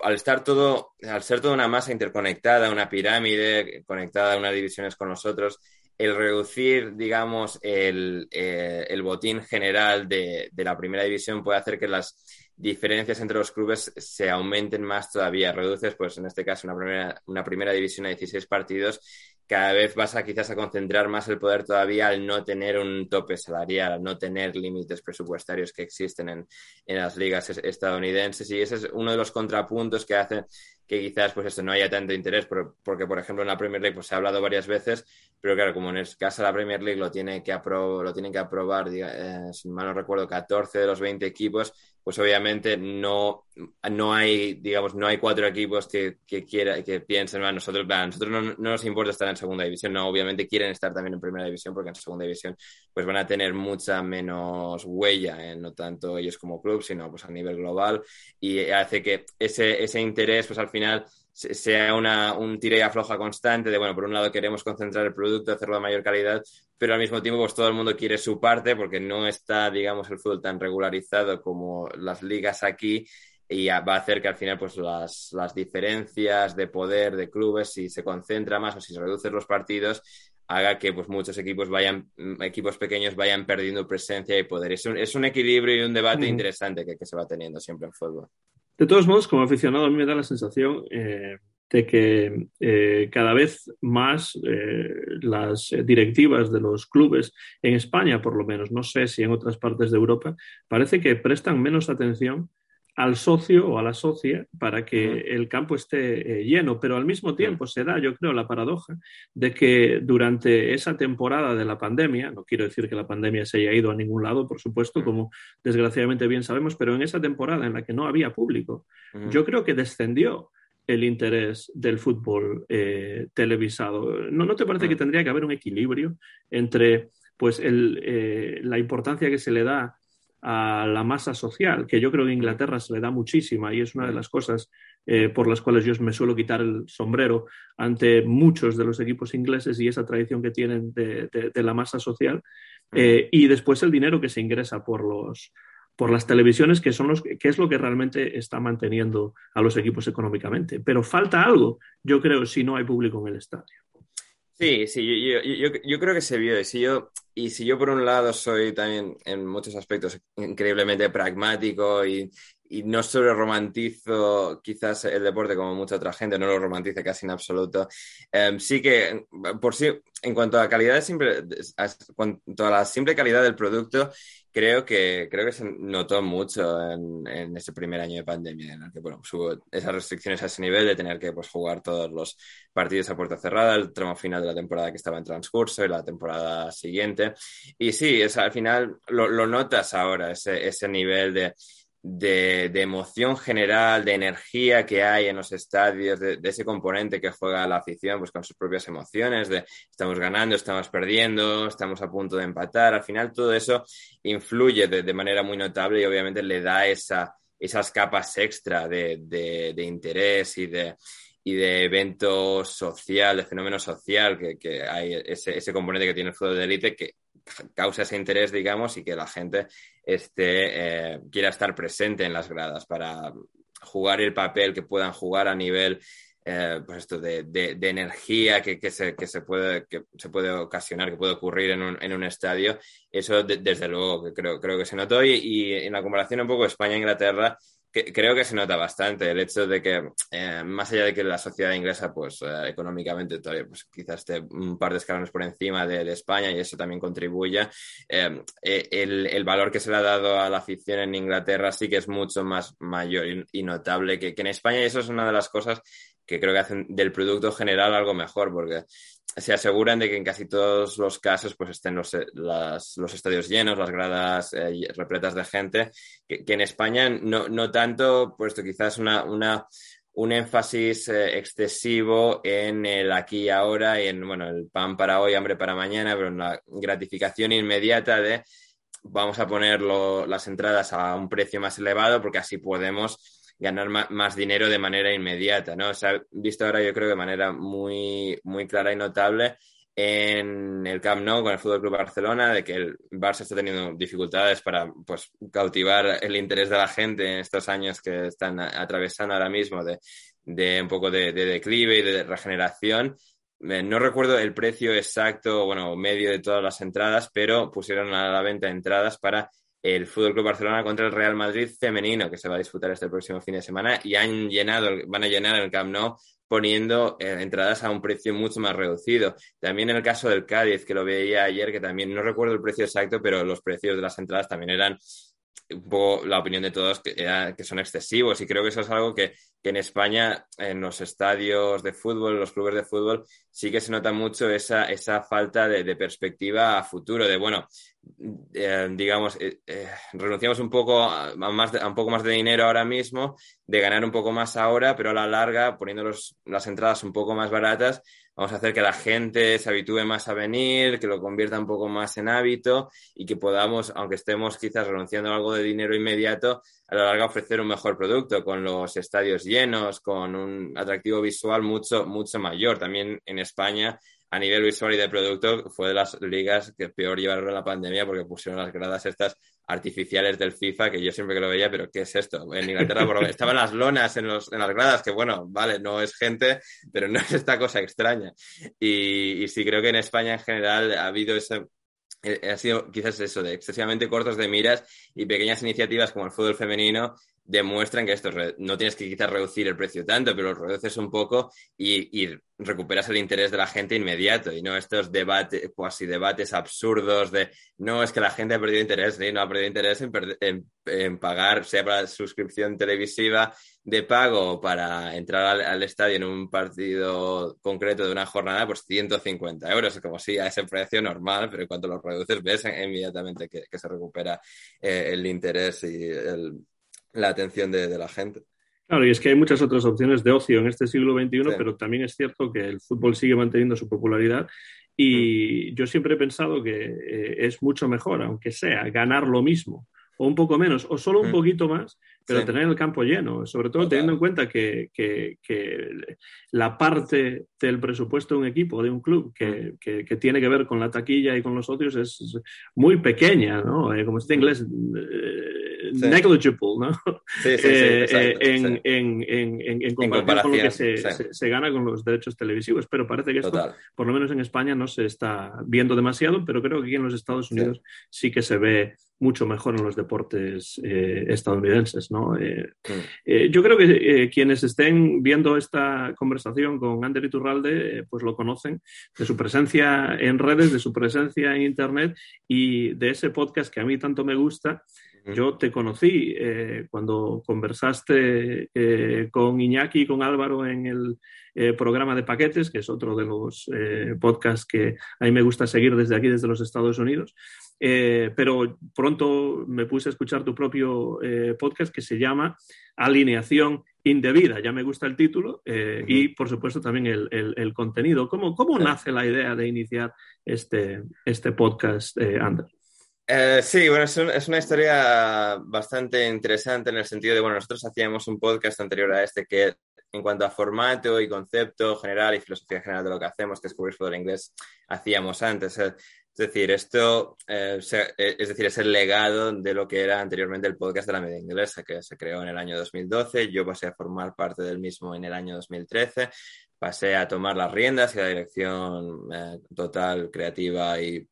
S2: al estar todo, al ser toda una masa interconectada, una pirámide conectada a unas divisiones con nosotros, el reducir, digamos, el, eh, el botín general de, de, la primera división puede hacer que las diferencias entre los clubes se aumenten más todavía. Reduces, pues en este caso, una primera, una primera división a 16 partidos. Cada vez vas a quizás a concentrar más el poder todavía al no tener un tope salarial, al no tener límites presupuestarios que existen en, en las ligas estadounidenses. Y ese es uno de los contrapuntos que hacen que quizás pues esto no haya tanto interés, porque por ejemplo en la Premier League pues, se ha hablado varias veces, pero claro, como en el caso de la Premier League lo, tiene que lo tienen que aprobar, eh, si mal no recuerdo, 14 de los 20 equipos, pues obviamente no, no hay, digamos, no hay cuatro equipos que, que, quiera, que piensen, a nosotros, a nosotros no, nos importa estar en segunda división, no, obviamente quieren estar también en primera división porque en segunda división pues van a tener mucha menos huella, eh, no tanto ellos como club, sino pues a nivel global y hace que ese, ese interés pues al final sea una, un tire y afloja constante de, bueno, por un lado queremos concentrar el producto, hacerlo de mayor calidad, pero al mismo tiempo pues todo el mundo quiere su parte porque no está, digamos, el fútbol tan regularizado como las ligas aquí y va a hacer que al final pues las, las diferencias de poder de clubes, si se concentra más o si se reducen los partidos, haga que pues, muchos equipos vayan, equipos pequeños vayan perdiendo presencia y poder. Es un, es un equilibrio y un debate interesante que, que, se va teniendo siempre en fútbol.
S1: De todos modos, como aficionado, a mí me da la sensación eh, de que eh, cada vez más eh, las directivas de los clubes, en España por lo menos, no sé si en otras partes de Europa, parece que prestan menos atención al socio o a la socia para que el campo esté lleno, pero al mismo tiempo se da, yo creo, la paradoja de que durante esa temporada de la pandemia, no quiero decir que la pandemia se haya ido a ningún lado, por supuesto, como desgraciadamente bien sabemos, pero en esa temporada en la que no había público, yo creo que descendió el interés del fútbol eh, televisado. ¿No, ¿No te parece que tendría que haber un equilibrio entre pues, el, eh, la importancia que se le da a la masa social, que yo creo que en Inglaterra se le da muchísima y es una de las cosas eh, por las cuales yo me suelo quitar el sombrero ante muchos de los equipos ingleses y esa tradición que tienen de, de la masa social, mm. y después el dinero que se ingresa por los, por las televisiones, que, son los, que es lo que realmente está manteniendo a los equipos económicamente. Pero falta algo, yo creo, si no hay público en el estadio.
S2: Sí, sí, yo, yo, yo, creo que se vio. Y si, yo, y si yo, por un lado, soy también en muchos aspectos increíblemente pragmático y, y no solo romantizo quizás el deporte como mucha otra gente, no lo romantiza casi en absoluto. Em, sí que, por sí, en cuanto a calidad, simple, a, cuanto a la simple calidad del producto, creo que, creo que se notó mucho en, en primer año de pandemia, en el que bueno, pues hubo esas restricciones a ese nivel de tener que pues, jugar todos los partidos a puerta cerrada, el tramo final de la temporada que estaba en transcurso y la temporada siguiente. Y sí, es, al final lo, lo notas ahora, ese, ese nivel de de, emoción general, de energía que hay en los estadios, de, ese componente que juega la afición, pues con sus propias emociones, de estamos ganando, estamos perdiendo, estamos a punto de empatar. Al final todo eso influye de, manera muy notable y obviamente le da esa, esas capas extra de, interés y de, y de evento social, de fenómeno social, que, hay ese, ese, componente que tiene el fútbol de élite que causa ese interés, digamos, y que la gente esté, eh, quiera estar presente en las gradas para jugar el papel que puedan jugar a nivel eh, pues esto de, de, energía que, que, se, que, se puede, que se puede ocasionar, que puede ocurrir en un, en un estadio, eso desde luego creo, creo que se notó. Y, y en la comparación un poco España-Inglaterra, creo que se nota bastante el hecho de que, eh, más allá de que la sociedad inglesa, pues eh, económicamente todavía, pues quizás esté un par de escalones por encima de, España y eso también contribuye, eh, el, el, valor que se le ha dado a la afición en Inglaterra sí que es mucho más mayor y, notable que, que, en España y eso es una de las cosas que creo que hacen del producto general algo mejor, porque se aseguran de que en casi todos los casos pues estén los, los estadios llenos, las gradas eh, repletas de gente, que, en España no, no, tanto, puesto quizás una, una, un énfasis eh, excesivo en el aquí y ahora y en bueno, el pan para hoy, hambre para mañana, pero en la gratificación inmediata de vamos a poner las entradas a un precio más elevado porque así podemos ganar más, dinero de manera inmediata, ¿no? Se ha visto ahora, yo creo, de manera muy, muy clara y notable en el Camp Nou con el Fútbol Club Barcelona, de que el Barça está teniendo dificultades para pues, cautivar el interés de la gente en estos años que están atravesando ahora mismo de, de un poco de, declive y de regeneración. Eh, no recuerdo el precio exacto, bueno, medio de todas las entradas, pero pusieron a la venta entradas para el Fútbol Club Barcelona contra el Real Madrid femenino, que se va a disputar este próximo fin de semana, y han llenado, van a llenar el Camp Nou poniendo eh, entradas a un precio mucho más reducido. También en el caso del Cádiz, que lo veía ayer, que también no recuerdo el precio exacto, pero los precios de las entradas también eran un poco la opinión de todos que, que son excesivos y creo que eso es algo que, que, en España, en los estadios de fútbol, los clubes de fútbol, sí que se nota mucho esa, esa falta de, perspectiva a futuro, de bueno, eh, digamos, eh, eh, renunciamos un poco a, más a un poco más de dinero ahora mismo, de ganar un poco más ahora, pero a la larga, poniendo los, las entradas un poco más baratas, vamos a hacer que la gente se habitúe más a venir, que lo convierta un poco más en hábito y que podamos, aunque estemos quizás renunciando a algo de dinero inmediato, a la larga ofrecer un mejor producto con los estadios llenos, con un atractivo visual mucho, mucho mayor. También en España a nivel visual y de producto fue de las ligas que peor llevaron la pandemia porque pusieron las gradas estas artificiales del FIFA, que yo siempre que lo veía, pero ¿qué es esto? En Inglaterra estaban las lonas en, los, en las gradas, que bueno, vale, no es gente, pero no es esta cosa extraña. Y, y sí creo que en España en general ha habido ese, eh, ha sido quizás eso, de excesivamente cortos de miras y pequeñas iniciativas como el fútbol femenino demuestran que esto no tienes que quizás reducir el precio tanto, pero lo reduces un poco y, recuperas el interés de la gente inmediato y no estos debates, cuasi debates absurdos de no es que la gente ha perdido interés, no ha perdido interés en, pagar, sea para suscripción televisiva de pago para entrar al, estadio en un partido concreto de una jornada, pues 150 euros, como si a ese precio normal, pero en cuanto lo reduces ves inmediatamente que, se recupera eh, el interés y el la atención de, la gente.
S1: Claro, y es que hay muchas otras opciones de ocio en este siglo XXI, pero también es cierto que el fútbol sigue manteniendo su popularidad y mm. yo siempre he pensado que eh, es mucho mejor, aunque sea, ganar lo mismo o un poco menos, o solo un mm. poquito más, pero tener el campo lleno, sobre todo teniendo en cuenta que, la parte del presupuesto de un equipo, de un club, que, mm. tiene que ver con la taquilla y con los socios es muy pequeña, ¿no? Eh, como se dice en inglés, eh, negligible, ¿no?
S2: Sí, sí,
S1: eh, en, en, comparación con lo que se, gana con los derechos televisivos, pero parece que esto, por lo menos en España, no se está viendo demasiado, pero creo que aquí en los Estados Unidos sí que se ve mucho mejor en los deportes eh, estadounidenses. ¿no? Eh, mm. eh, yo creo que quienes estén viendo esta conversación con Ander Iturralde, pues lo conocen de su presencia en redes, de su presencia en Internet y de ese podcast que a mí tanto me gusta. Yo te conocí cuando conversaste con Iñaki y con Álvaro en el programa de paquetes, que es otro de los podcasts que a mí me gusta seguir desde aquí, desde los Estados Unidos. Eh, pero pronto me puse a escuchar tu propio eh, podcast que se llama Alineación Indebida. Ya me gusta el título eh, y, por supuesto, también el, contenido. ¿Cómo, cómo nace la idea de iniciar este, este podcast, Ander?
S2: sí, bueno, es, es, una historia bastante interesante en el sentido de, bueno, nosotros hacíamos un podcast anterior a este que en cuanto a formato y concepto general y filosofía general de lo que hacemos, que es cubrir fútbol inglés, hacíamos antes. Es decir, esto eh, eh, es decir, es el legado de lo que era anteriormente el podcast de la media inglesa, que se creó en el año 2012. Yo pasé a formar parte del mismo en el año 2013. Pasé a tomar las riendas y la dirección eh, total, creativa y,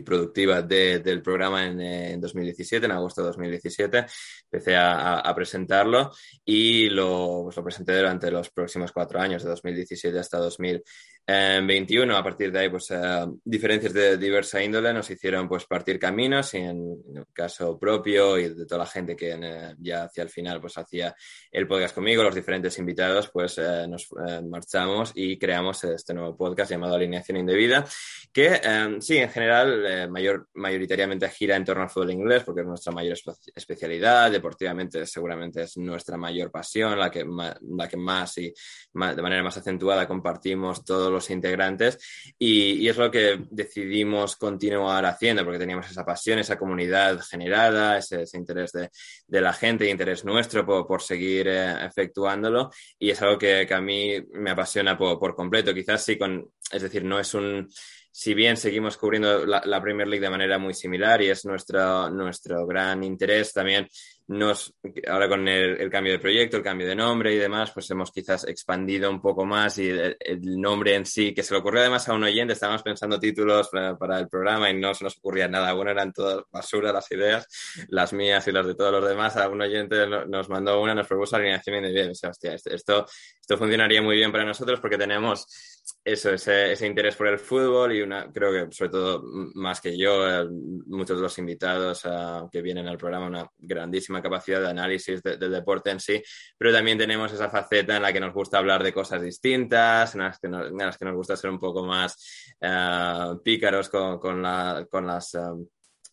S2: productiva del programa en, 2017, en agosto de 2017. Empecé a, presentarlo y lo, pues lo presenté durante los próximos cuatro años, de 2017 hasta 2020 en 21, a partir de ahí, pues eh, diferencias de diversa índole nos hicieron pues partir caminos y en, el caso propio y de toda la gente que eh, ya hacia el final pues hacía el podcast conmigo, los diferentes invitados, pues eh, nos marchamos y creamos este nuevo podcast llamado Alineación Indebida, que sí, en general, mayor, mayoritariamente gira en torno al fútbol inglés porque es nuestra mayor especialidad, deportivamente seguramente es nuestra mayor pasión, la que, la que más y de manera más acentuada compartimos todos los integrantes y, es lo que decidimos continuar haciendo porque teníamos esa pasión, esa comunidad generada, ese, interés de, la gente y interés nuestro por, seguir eh, efectuándolo y es algo que, a mí me apasiona por, completo. Quizás sí con, es decir, no es un si bien seguimos cubriendo la, la, Premier League de manera muy similar y es nuestro, nuestro gran interés, también nos, ahora con el, cambio de proyecto, el cambio de nombre y demás, pues hemos quizás expandido un poco más y el, nombre en sí, que se le ocurrió además a un oyente, estábamos pensando títulos para, el programa y no se nos ocurría nada bueno, eran todas basura las ideas, las mías y las de todos los demás. A un oyente nos mandó una, nos propuso alineación y bien, hostia, esto, esto funcionaría muy bien para nosotros porque tenemos eso, ese, ese, interés por el fútbol y una, creo que sobre todo más que yo, eh, muchos de los invitados uh, que vienen al programa, una grandísima capacidad de análisis del deporte en sí, pero también tenemos esa faceta en la que nos gusta hablar de cosas distintas, en las que nos, en las que nos gusta ser un poco más eh, pícaros con, con, la, con las... Eh,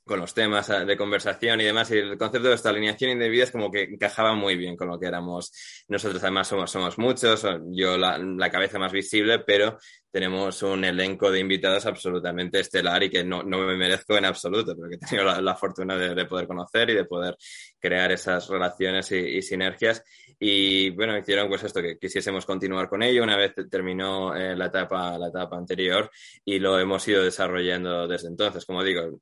S2: con los temas eh, de conversación y demás, y el concepto de esta alineación indebida es como que encajaba muy bien con lo que éramos nosotros. Además, somos, somos muchos, yo la, la cabeza más visible, pero tenemos un elenco de invitados absolutamente estelar y que no, no me merezco en absoluto, pero que he tenido la, fortuna de, poder conocer y de poder crear esas relaciones y, sinergias. y bueno, hicieron pues esto, que quisiésemos continuar con ello una vez terminó eh, la, etapa, la etapa anterior y lo hemos ido desarrollando desde entonces. Como digo,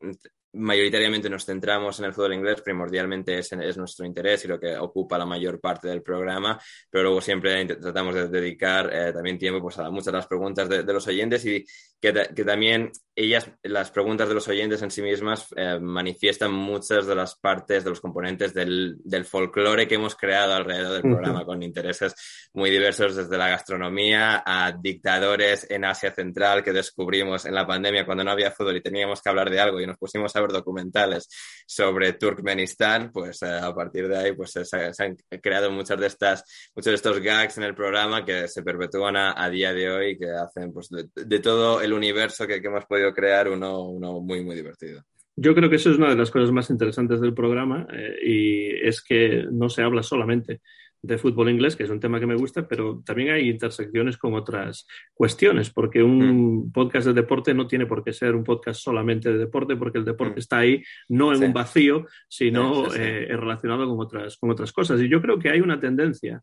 S2: mayoritariamente nos centramos en el fútbol inglés, primordialmente es, es, nuestro interés y lo que ocupa la mayor parte del programa, pero luego siempre tratamos de dedicar eh, también tiempo pues, a muchas de las preguntas de, de los oyentes y que, que, también ellas, las preguntas de los oyentes en sí mismas eh, manifiestan muchas de las partes, de los componentes del, del folclore que hemos creado alrededor del programa, con intereses muy diversos, desde la gastronomía a dictadores en Asia Central que descubrimos en la pandemia cuando no había fútbol y teníamos que hablar de algo y nos pusimos a documentales sobre Turkmenistán, pues eh, a partir de ahí pues se, han creado muchas de estas, muchos de estos gags en el programa que se perpetúan a, día de hoy y que hacen pues de, todo el universo que, hemos podido crear uno, uno muy, muy divertido.
S1: Yo creo que eso es una de las cosas más interesantes del programa eh, y es que no se habla solamente de fútbol inglés, que es un tema que me gusta, pero también hay intersecciones con otras cuestiones, porque un mm. podcast de deporte no tiene por qué ser un podcast solamente de deporte, porque el deporte mm. está ahí no en un vacío, sino eh, relacionado con otras, con otras cosas. Y yo creo que hay una tendencia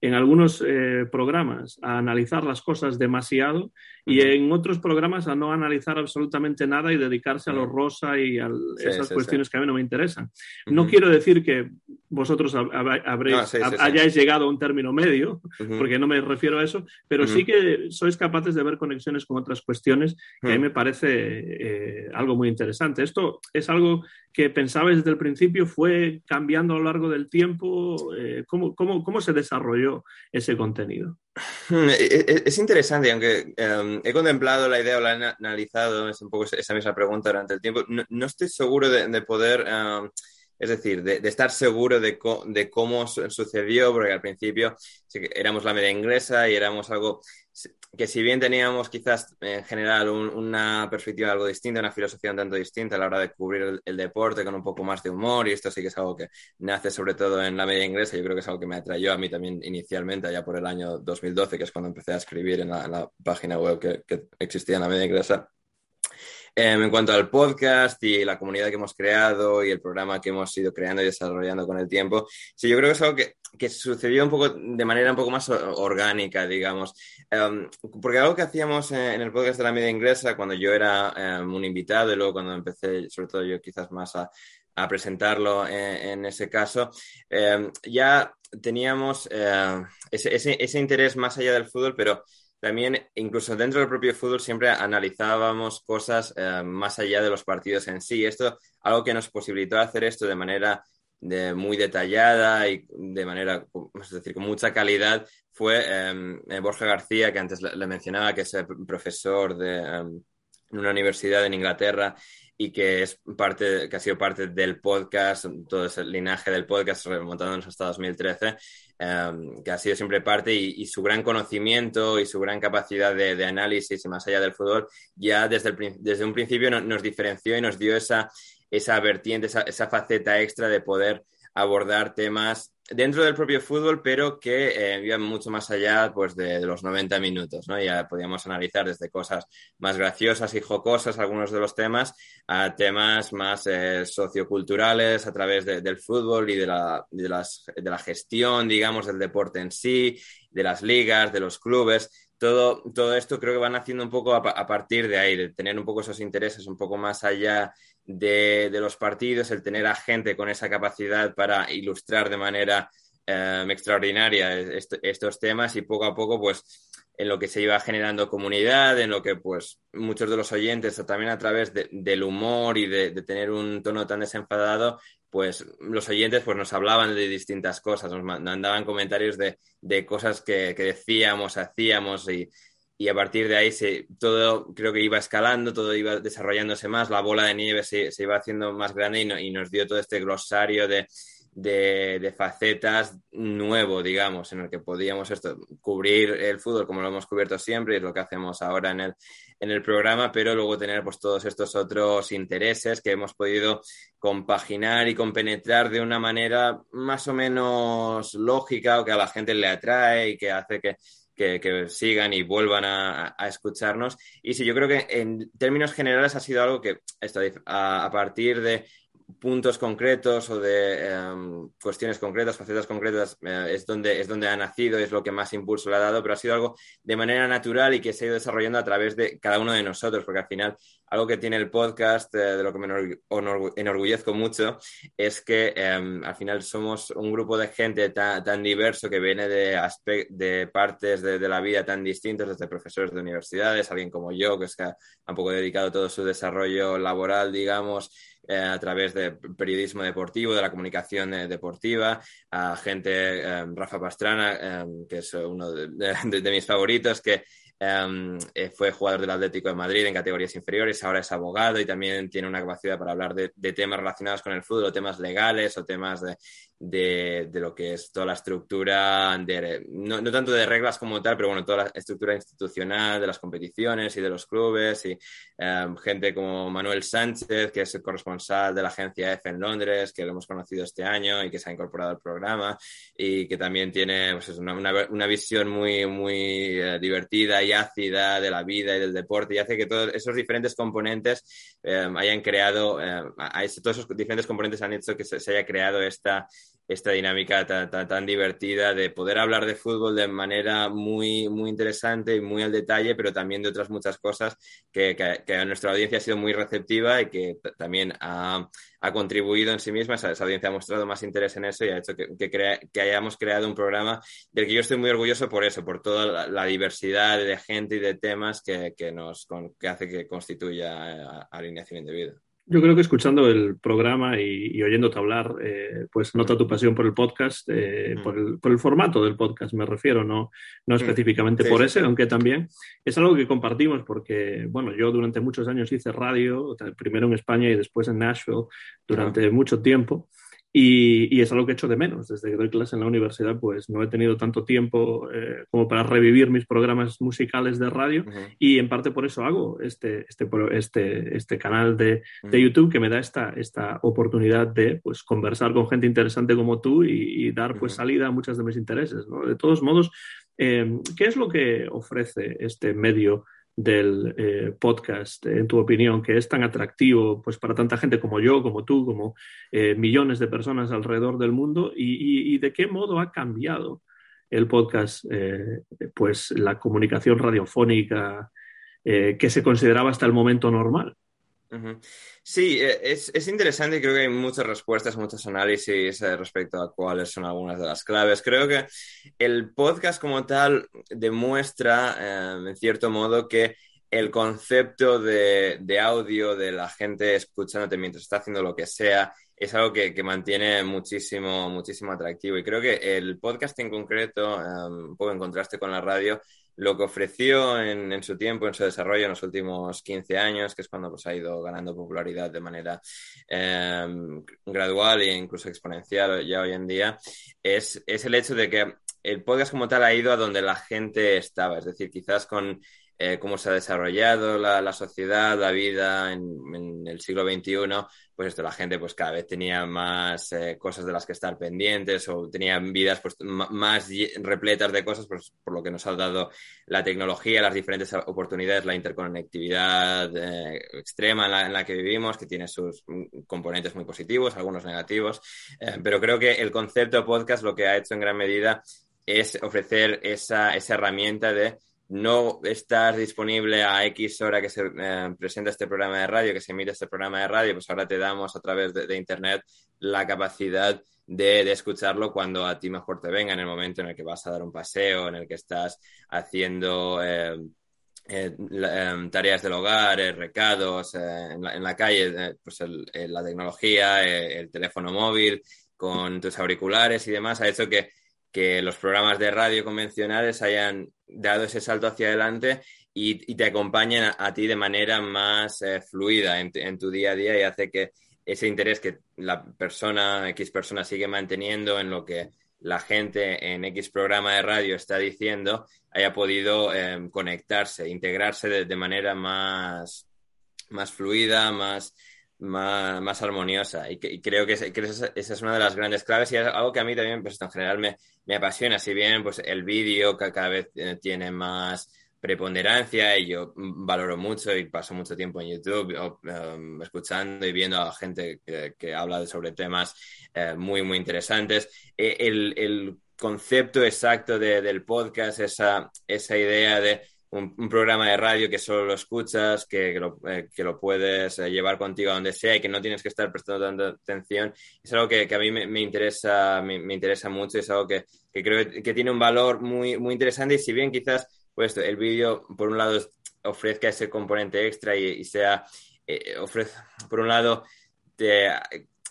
S1: en algunos eh, programas a analizar las cosas demasiado y en otros programas a no analizar absolutamente nada y dedicarse a lo rosa y a esas cuestiones que a mí no me interesan. No quiero decir que vosotros habréis, hayáis llegado a un término medio, porque no me refiero a eso, pero sí que sois capaces de ver conexiones con otras cuestiones que a mí me parece eh, algo muy interesante. Esto es algo que pensabais desde el principio, fue cambiando a lo largo del tiempo. Eh, ¿cómo, cómo, cómo se desarrolló ese contenido?
S2: Es interesante, aunque em, he contemplado la idea o la he analizado, es un poco esa misma pregunta durante el tiempo, no, estoy seguro de, poder, em, es decir, de, estar seguro de, cómo sucedió, porque al principio éramos la media inglesa y éramos algo que si bien teníamos quizás en general una perspectiva algo distinta, una filosofía un tanto distinta a la hora de cubrir el, deporte con un poco más de humor, y esto sí que es algo que nace sobre todo en la media inglesa, yo creo que es algo que me atrayó a mí también inicialmente, allá por el año 2012, que es cuando empecé a escribir en la, página web que existía en la media inglesa. Em, en cuanto al podcast y la comunidad que hemos creado y el programa que hemos ido creando y desarrollando con el tiempo, sí, yo creo que es algo que, que sucedió un poco de manera un poco más orgánica, digamos. Em, porque algo que hacíamos en el podcast de la media inglesa, cuando yo era em, un invitado y luego cuando empecé, sobre todo yo quizás más a, a presentarlo en, ese caso, ya teníamos eh, ese, ese, ese interés más allá del fútbol, pero también, incluso dentro del propio fútbol, siempre analizábamos cosas eh, más allá de los partidos en sí. Esto, algo que nos posibilitó hacer esto de manera muy detallada y de manera, es decir, con mucha calidad, fue em, eh, Borja García, que antes le, mencionaba, que es profesor de em, una universidad en Inglaterra y que es parte, que ha sido parte del podcast, todo ese linaje del podcast remontándonos hasta 2013, em, que ha sido siempre parte y, su gran conocimiento y su gran capacidad de, análisis y más allá del fútbol, ya desde, el, desde un principio nos diferenció y nos dio esa, esa vertiente, esa, esa faceta extra de poder abordar temas dentro del propio fútbol, pero que eh, iban mucho más allá pues, de, los 90 minutos. ¿no? Ya podíamos analizar desde cosas más graciosas y jocosas algunos de los temas a temas más eh, socioculturales a través del fútbol y de la, de, las, de la gestión, digamos, del deporte en sí, de las ligas, de los clubes. Todo, todo esto creo que van haciendo un poco a, a partir de ahí, de tener un poco esos intereses un poco más allá de, los partidos, el tener a gente con esa capacidad para ilustrar de manera em, extraordinaria estos temas y poco a poco, pues, en lo que se iba generando comunidad, en lo que, pues, muchos de los oyentes, también a través del humor y de, tener un tono tan desenfadado, pues los oyentes pues nos hablaban de distintas cosas, nos mandaban comentarios de, cosas que, que, decíamos, hacíamos y, y a partir de ahí todo creo que iba escalando, todo iba desarrollándose más, la bola de nieve se, se iba haciendo más grande y, y, nos dio todo este glosario de, de, facetas nuevo, digamos, en el que podíamos esto, cubrir el fútbol como lo hemos cubierto siempre y es lo que hacemos ahora en el, en el programa, pero luego tener pues todos estos otros intereses que hemos podido compaginar y compenetrar de una manera más o menos lógica o que a la gente le atrae y que hace que que, sigan y vuelvan a, escucharnos. Y sí, yo creo que en términos generales ha sido algo que a, partir de puntos concretos o de em, cuestiones concretas, facetas concretas, eh, es, donde, es donde ha nacido, es lo que más impulso le ha dado, pero ha sido algo de manera natural y que se ha ido desarrollando a través de cada uno de nosotros, porque al final algo que tiene el podcast, eh, de lo que me enorgullezco mucho, es que em, al final somos un grupo de gente tan, diverso que viene de, de partes de, la vida tan distintos, desde profesores de universidades, alguien como yo, que es que ha un poco dedicado todo su desarrollo laboral, digamos, eh, a través de periodismo deportivo, de la comunicación eh, deportiva, a gente, eh, Rafa Pastrana, que es uno de, mis favoritos, que fue jugador del Atlético de Madrid en categorías inferiores, ahora es abogado y también tiene una capacidad para hablar de, de temas relacionados con el fútbol, temas legales o temas de, de, de, lo que es toda la estructura, de, no, no, tanto de reglas como tal, pero bueno, toda la estructura institucional de las competiciones y de los clubes, y um, gente como Manuel Sánchez, que es el corresponsal de la agencia F en Londres, que lo hemos conocido este año y que se ha incorporado al programa, y que también tiene pues, una, una, una, visión muy, muy uh, divertida y ácida de la vida y del deporte, y hace que todos esos diferentes componentes um, hayan creado, um, todos esos diferentes componentes han hecho que se haya creado esta esta dinámica tan, tan, divertida de poder hablar de fútbol de manera muy, muy interesante y muy al detalle, pero también de otras muchas cosas que, que, a nuestra audiencia ha sido muy receptiva y que también ha, ha, contribuido en sí misma. Esa, audiencia ha mostrado más interés en eso y ha hecho que, que, hayamos creado un programa del que yo estoy muy orgulloso por eso, por toda la, diversidad de gente y de temas que, nos, que hace que constituya eh, alineación indebida.
S1: Yo creo que escuchando el programa y, y oyéndote hablar, eh, pues nota tu pasión por el podcast, eh, mm. por, el, por, el, formato del podcast me refiero, no, no mm. específicamente sí, por sí. ese, aunque también es algo que compartimos porque, bueno, yo durante muchos años hice radio, primero en España y después en Nashville, durante mucho tiempo. Y, y, es algo que echo de menos. Desde que doy clase en la universidad, pues no he tenido tanto tiempo eh, como para revivir mis programas musicales de radio uh -huh. y en parte por eso hago este, este, este, este canal de, uh -huh. de, YouTube que me da esta, esta oportunidad de pues, conversar con gente interesante como tú y, y dar pues, salida a muchos de mis intereses. ¿no? De todos modos, eh, ¿qué es lo que ofrece este medio? Del eh, podcast, en tu opinión, que es tan atractivo pues, para tanta gente como yo, como tú, como eh, millones de personas alrededor del mundo? ¿Y, de qué modo ha cambiado el podcast eh, pues, la comunicación radiofónica que se consideraba hasta el momento normal?
S2: Sí, e, es, es, interesante creo que hay muchas respuestas, muchos análisis eh, respecto a cuáles son algunas de las claves. Creo que el podcast como tal demuestra, eh, en cierto modo, que el concepto de, de, audio de la gente escuchándote mientras está haciendo lo que sea es algo que, que mantiene muchísimo, muchísimo atractivo. Y creo que el podcast en concreto, um, un poco en contraste con la radio, lo que ofreció en, su tiempo, en su desarrollo en los últimos 15 años, que es cuando pues, ha ido ganando popularidad de manera eh, gradual e incluso exponencial ya hoy en día, es el hecho de que el podcast como tal ha ido a donde la gente estaba, es decir, quizás con eh, cómo se ha desarrollado la, la sociedad, la vida en, en, el siglo XXI, pues esto, la gente pues cada vez tenía más eh, cosas de las que estar pendientes o tenían vidas pues más repletas de cosas, pues, por lo que nos ha dado la tecnología, las diferentes oportunidades, la interconectividad eh, extrema en la, en la, que vivimos, que tiene sus componentes muy positivos, algunos negativos, eh, pero creo que el concepto podcast lo que ha hecho en gran medida es ofrecer esa, esa herramienta de no estás disponible a X hora que se eh, presenta este programa de radio, que se emite este programa de radio, pues ahora te damos a través de, Internet la capacidad de, escucharlo cuando a ti mejor te venga, en el momento en el que vas a dar un paseo, en el que estás haciendo eh, eh, tareas del hogar, recados en la, en, la, calle, pues la tecnología, el teléfono móvil, con tus auriculares y demás, ha hecho que que los programas de radio convencionales hayan dado ese salto hacia adelante y, te acompañen a, ti de manera más eh, fluida en, tu día a día y hace que ese interés que la persona, X persona sigue manteniendo en lo que la gente en X programa de radio está diciendo, haya podido eh, conectarse, integrarse de, de manera más, más fluida, más, más, más armoniosa. Y, que, y creo que, que, esa, es una de las grandes claves y es algo que a mí también, pues en general, me, me apasiona. Si bien pues, el vídeo cada vez eh, tiene más, preponderancia y yo valoro mucho y paso mucho tiempo en YouTube um, escuchando y viendo a gente que, habla sobre temas eh, muy, muy interesantes. E, el, concepto exacto del podcast, esa, esa idea de un, programa de radio que solo lo escuchas, que, que, lo, eh, puedes eh, llevar contigo a donde sea y que no tienes que estar prestando tanta atención, es algo que, a mí me, interesa, me, interesa mucho y es algo que, creo que tiene un valor muy, muy interesante y si bien quizás pues el vídeo, por un lado, ofrezca ese componente extra y, sea, eh, ofrece, por un lado, te,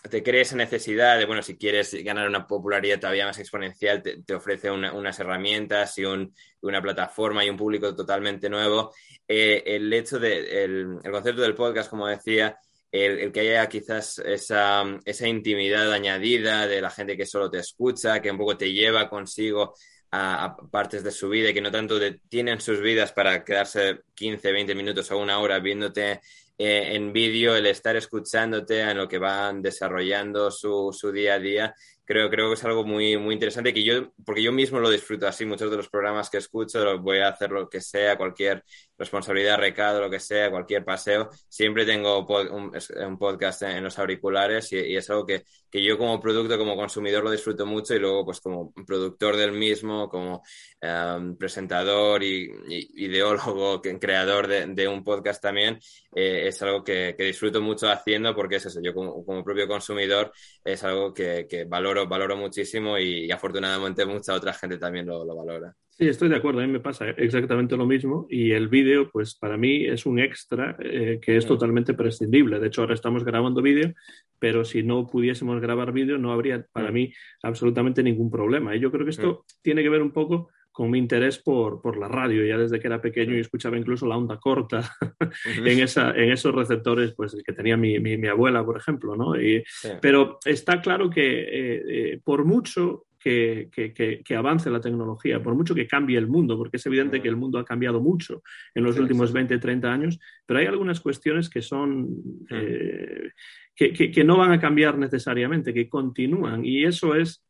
S2: te crea esa necesidad de, bueno, si quieres ganar una popularidad todavía más exponencial, te, ofrece unas herramientas y una plataforma y un público totalmente nuevo. Eh, el hecho de, el, concepto del podcast, como decía, el, que haya quizás esa, esa, intimidad añadida de la gente que solo te escucha, que un poco te lleva consigo a, partes de su vida y que no tanto tienen sus vidas para quedarse 15, 20 minutos o una hora viéndote eh, en vídeo, el estar escuchándote en lo que van desarrollando su, su día a día, creo, creo que es algo muy, muy interesante que yo, porque yo mismo lo disfruto así, muchos de los programas que escucho, voy a hacer lo que sea, cualquier responsabilidad, recado, lo que sea, cualquier paseo, siempre tengo un, podcast en, los auriculares y, es algo que, que, yo como producto, como consumidor lo disfruto mucho y luego pues como productor del mismo, como em, presentador y, ideólogo, creador de, un podcast también, eh, es algo que, disfruto mucho haciendo porque es eso, yo como, propio consumidor es algo que, que valoro valoro, muchísimo y, afortunadamente mucha otra gente también lo, valora.
S1: Sí, estoy de acuerdo, a mí me pasa exactamente lo mismo y el vídeo, pues para mí es un extra eh, que es totalmente prescindible. De hecho, ahora estamos grabando vídeo, pero si no pudiésemos grabar vídeo no habría para mí absolutamente ningún problema. Y yo creo que esto tiene que ver un poco con mi interés por, por, la radio, ya desde que era pequeño y escuchaba incluso la onda corta en, esa, en esos receptores pues, que tenía mi, mi, abuela, por ejemplo. ¿no? Y, Pero está claro que eh, eh, por mucho que, que, que, avance la tecnología, por mucho que cambie el mundo, porque es evidente que el mundo ha cambiado mucho en los últimos 20, 30 años, pero hay algunas cuestiones que son... Eh, que, no van a cambiar necesariamente, que continúan. Y eso es,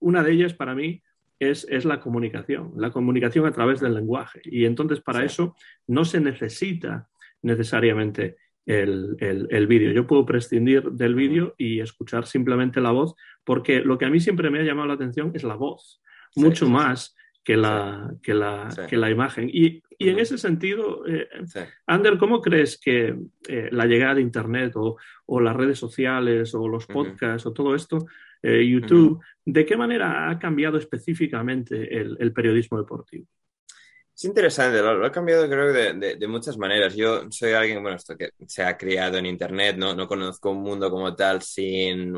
S1: una de ellas para mí, es, la comunicación, la comunicación a través del lenguaje. Y entonces para eso no se necesita necesariamente el, vídeo. Yo puedo prescindir del vídeo y escuchar simplemente la voz, porque lo que a mí siempre me ha llamado la atención es la voz, mucho más que la, que la, que la imagen. Y, en ese sentido, eh, Ander, ¿cómo crees que eh, la llegada de Internet o, las redes sociales o los podcasts o todo esto eh, YouTube. ¿De qué manera ha cambiado específicamente el, periodismo deportivo?
S2: Es interesante, lo, ha cambiado creo de, de, muchas maneras. Yo soy alguien, bueno, esto que se ha criado en Internet, no, no conozco un mundo como tal sin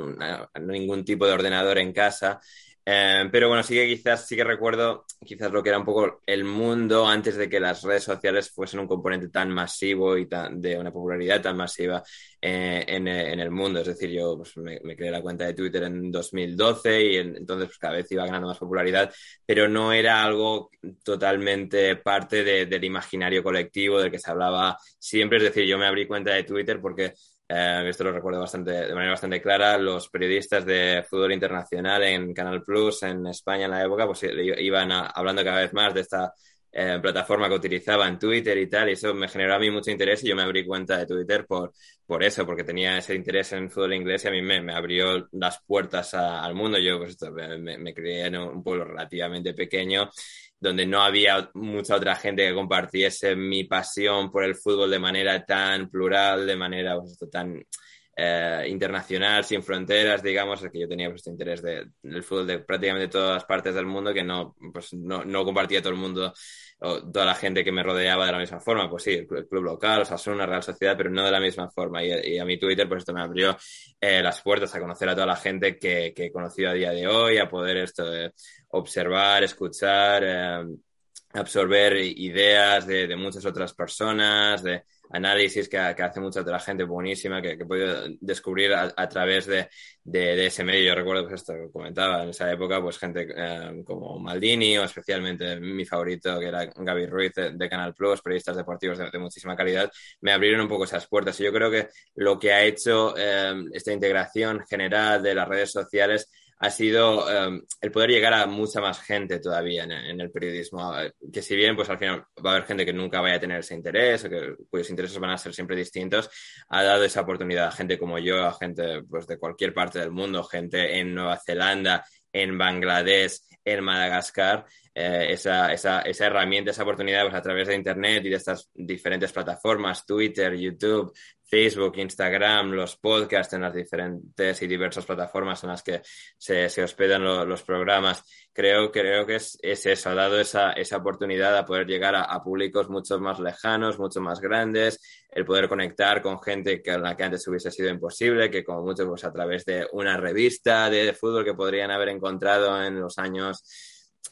S2: ningún tipo de ordenador en casa. Eh, pero bueno, sí que quizás, sí que recuerdo quizás lo que era un poco el mundo antes de que las redes sociales fuesen un componente tan masivo y tan, de una popularidad tan masiva eh, en, el mundo. Es decir, yo pues, me, creé la cuenta de Twitter en 2012 y entonces pues, cada vez iba ganando más popularidad, pero no era algo totalmente parte del imaginario colectivo del que se hablaba siempre. Es decir, yo me abrí cuenta de Twitter porque eh, esto lo recuerdo bastante, de manera bastante clara, los periodistas de fútbol internacional en Canal Plus en España en la época, pues iban hablando cada vez más de esta eh, plataforma que utilizaba en Twitter y tal, y eso me generó a mí mucho interés y yo me abrí cuenta de Twitter por, por eso, porque tenía ese interés en fútbol inglés y a mí me, me abrió las puertas al mundo. Yo pues, me, me, crié en un pueblo relativamente pequeño donde no había mucha otra gente que compartiese mi pasión por el fútbol de manera tan plural, de manera pues, tan eh, internacional, sin fronteras, digamos, que yo tenía pues, este interés del fútbol de prácticamente todas las partes del mundo que no, pues, no, no compartía todo el mundo o toda la gente que me rodeaba de la misma forma. Pues sí, el club, local, o sea, son una real sociedad, pero no de la misma forma. Y, a mi Twitter, pues esto me abrió eh, las puertas a conocer a toda la gente que, que, he conocido a día de hoy, a poder esto de observar, escuchar, eh, absorber ideas de, muchas otras personas, de análisis que, hace mucha otra gente buenísima que, que he podido descubrir a, través de, de, ese medio. Yo recuerdo, pues esto comentaba, en esa época, pues gente eh, como Maldini o especialmente mi favorito, que era Gaby Ruiz de, Canal Plus, periodistas deportivos de, muchísima calidad, me abrieron un poco esas puertas. Y yo creo que lo que ha hecho eh, esta integración general de las redes sociales ha sido em, el poder llegar a mucha más gente todavía en, el periodismo. Que si bien, pues al final va a haber gente que nunca vaya a tener ese interés o que, cuyos intereses van a ser siempre distintos, ha dado esa oportunidad a gente como yo, a gente pues, de cualquier parte del mundo, gente en Nueva Zelanda, en Bangladesh, en Madagascar, eh, esa, esa, esa, herramienta, esa oportunidad pues, a través de Internet y de estas diferentes plataformas, Twitter, YouTube, Facebook, Instagram, los podcasts en las diferentes y diversas plataformas en las que se, hospedan los programas. Creo, creo que es, es, eso, ha dado esa, esa oportunidad a poder llegar a, públicos mucho más lejanos, mucho más grandes, el poder conectar con gente que, la que antes hubiese sido imposible, que como mucho pues, a través de una revista de fútbol que podrían haber encontrado en los años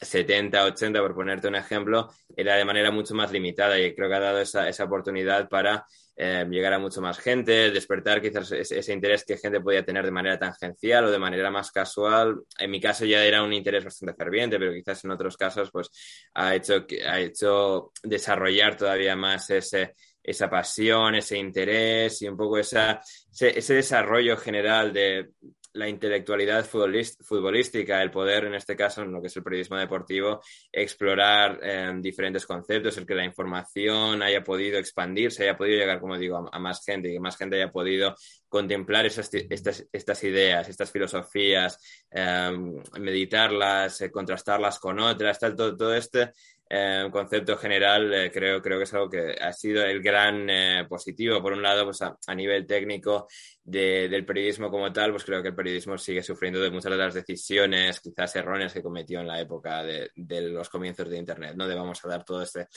S2: 70, 80, por ponerte un ejemplo, era de manera mucho más limitada y creo que ha dado esa, esa oportunidad para eh, llegar a mucho más gente, despertar quizás ese, interés que gente podía tener de manera tangencial o de manera más casual. En mi caso ya era un interés bastante ferviente, pero quizás en otros casos pues ha hecho, ha hecho desarrollar todavía más ese, esa pasión, ese interés y un poco esa, ese desarrollo general de, la intelectualidad futbolística, el poder, en este caso, en lo que es el periodismo deportivo, explorar em, diferentes conceptos, el que la información haya podido expandirse, haya podido llegar, como digo, a, más gente y que más gente haya podido contemplar esas, estas, estas, ideas, estas filosofías, em, meditarlas, eh, contrastarlas con otras, tal, todo, todo este eh, concepto general eh, creo, creo que es algo que ha sido el gran eh, positivo. Por un lado, pues a, nivel técnico del periodismo como tal, pues creo que el periodismo sigue sufriendo de muchas de las decisiones, quizás erróneas que cometió en la época de, los comienzos de Internet, ¿no? De vamos a dar todo este,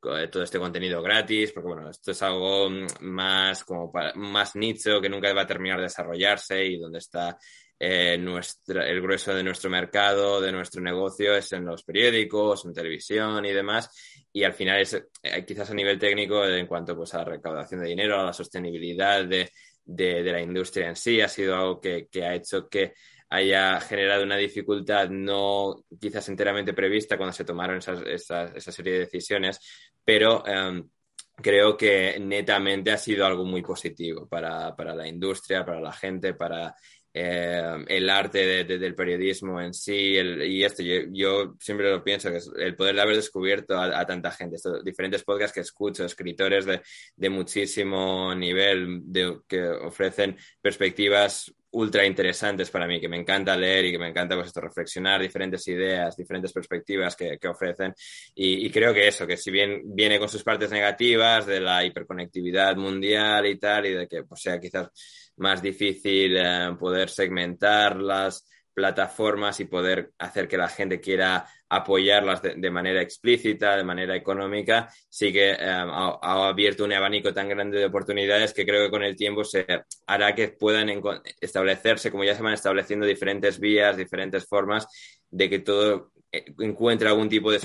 S2: todo este contenido gratis, porque bueno, esto es algo más como más nicho que nunca va a terminar de desarrollarse y donde está eh, el grueso de nuestro mercado, de nuestro negocio es en los periódicos, en televisión y demás. Y al final es eh, quizás a nivel técnico en cuanto pues, a la recaudación de dinero, a la sostenibilidad de, de, la industria en sí, ha sido algo que, que, ha hecho que haya generado una dificultad no quizás enteramente prevista cuando se tomaron esas, esa serie de decisiones, pero em, creo que netamente ha sido algo muy positivo para, para la industria, para la gente, para eh, el arte del periodismo en sí y esto yo, siempre lo pienso que es el poder de haber descubierto a, tanta gente diferentes podcasts que escucho escritores de, de muchísimo nivel que ofrecen perspectivas ultra interesantes para mí, que me encanta leer y que me encanta pues, esto, reflexionar diferentes ideas, diferentes perspectivas que, que ofrecen. Y, y, creo que eso, que si bien viene con sus partes negativas de la hiperconectividad mundial y tal, y de que pues, sea quizás más difícil eh, poder segmentar las plataformas y poder hacer que la gente quiera apoyarlas de, manera explícita, de manera económica, sí que eh, ha, abierto un abanico tan grande de oportunidades que creo que con el tiempo se hará que puedan establecerse, como ya se van estableciendo diferentes vías, diferentes formas de que todo eh, encuentre algún tipo de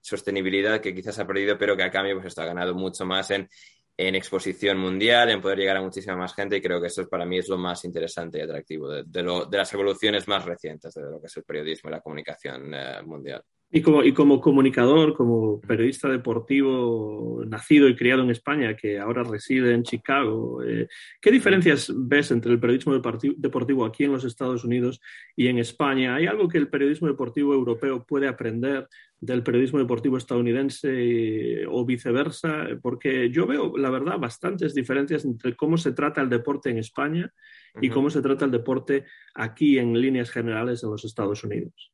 S2: sostenibilidad que quizás ha perdido, pero que a cambio pues está ganado mucho más en en exposición mundial, en poder llegar a muchísima más gente y creo que eso para mí es lo más interesante y atractivo de, las evoluciones más recientes de lo que es el periodismo y la comunicación eh, mundial.
S1: Y como, y como comunicador, como periodista deportivo nacido y criado en España, que ahora reside en Chicago, eh, ¿qué diferencias ves entre el periodismo deportivo aquí en los Estados Unidos y en España? ¿Hay algo que el periodismo deportivo europeo puede aprender del periodismo deportivo estadounidense o viceversa? Porque yo veo, la verdad, bastantes diferencias entre cómo se trata el deporte en España y cómo se trata el deporte aquí en líneas generales en los Estados Unidos.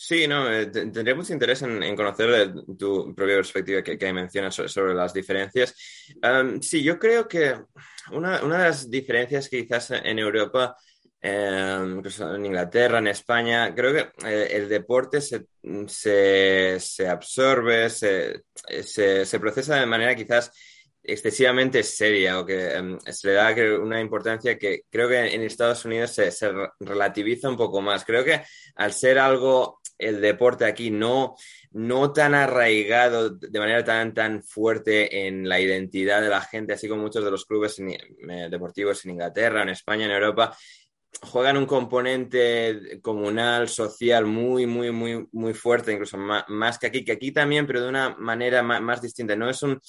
S2: Sí, no, eh, tendría mucho interés en, conocer tu propia perspectiva que, que mencionas sobre, las diferencias. sí, yo creo que una, una, de las diferencias que quizás en Europa, em, en Inglaterra, en España, creo que eh, el deporte se, se, se absorbe, se, se, procesa de manera quizás excesivamente seria o que em, se le da una importancia que creo que en Estados Unidos se, se relativiza un poco más. Creo que al ser algo el deporte aquí no, no tan arraigado de manera tan, tan fuerte en la identidad de la gente, así como muchos de los clubes eh, deportivos en Inglaterra, en España, en Europa, juegan un componente comunal, social muy, muy, muy, muy fuerte, incluso más, que aquí, que aquí también, pero de una manera más, distinta. No es un,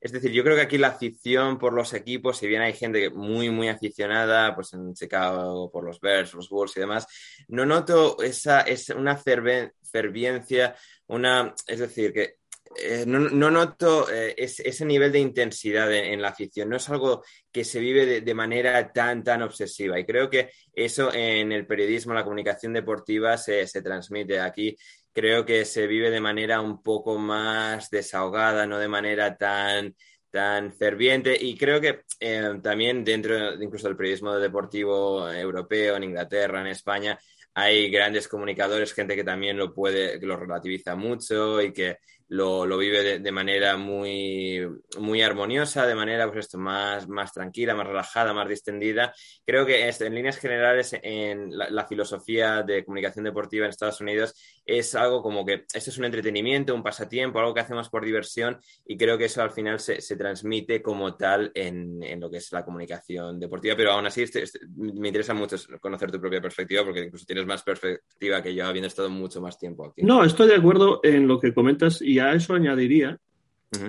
S2: es decir, yo creo que aquí la afición por los equipos, si bien hay gente muy, muy aficionada, pues en Chicago por los Bears, los Bulls y demás, no noto esa, es una ferviencia, una, es decir, que eh, no, noto eh, ese nivel de intensidad en, la afición. No es algo que se vive de, manera tan, tan obsesiva. Y creo que eso en el periodismo, la comunicación deportiva se, transmite. Aquí creo que se vive de manera un poco más desahogada, no de manera tan tan ferviente y creo que eh, también dentro incluso del periodismo deportivo europeo en Inglaterra, en España, hay grandes comunicadores, gente que también lo puede, que lo relativiza mucho y que lo, lo vive de, manera muy, muy armoniosa, de manera pues esto, más, más tranquila, más relajada, más distendida. Creo que en líneas generales en la, filosofía de comunicación deportiva en Estados Unidos es algo como que esto es un entretenimiento, un pasatiempo, algo que hacemos por diversión y creo que eso al final se, se transmite como tal en, en, lo que es la comunicación deportiva. Pero aún así este, este, me interesa mucho conocer tu propia perspectiva porque incluso tienes más perspectiva que yo habiendo estado mucho más tiempo aquí.
S1: No, estoy de acuerdo en lo que comentas y a eso añadiría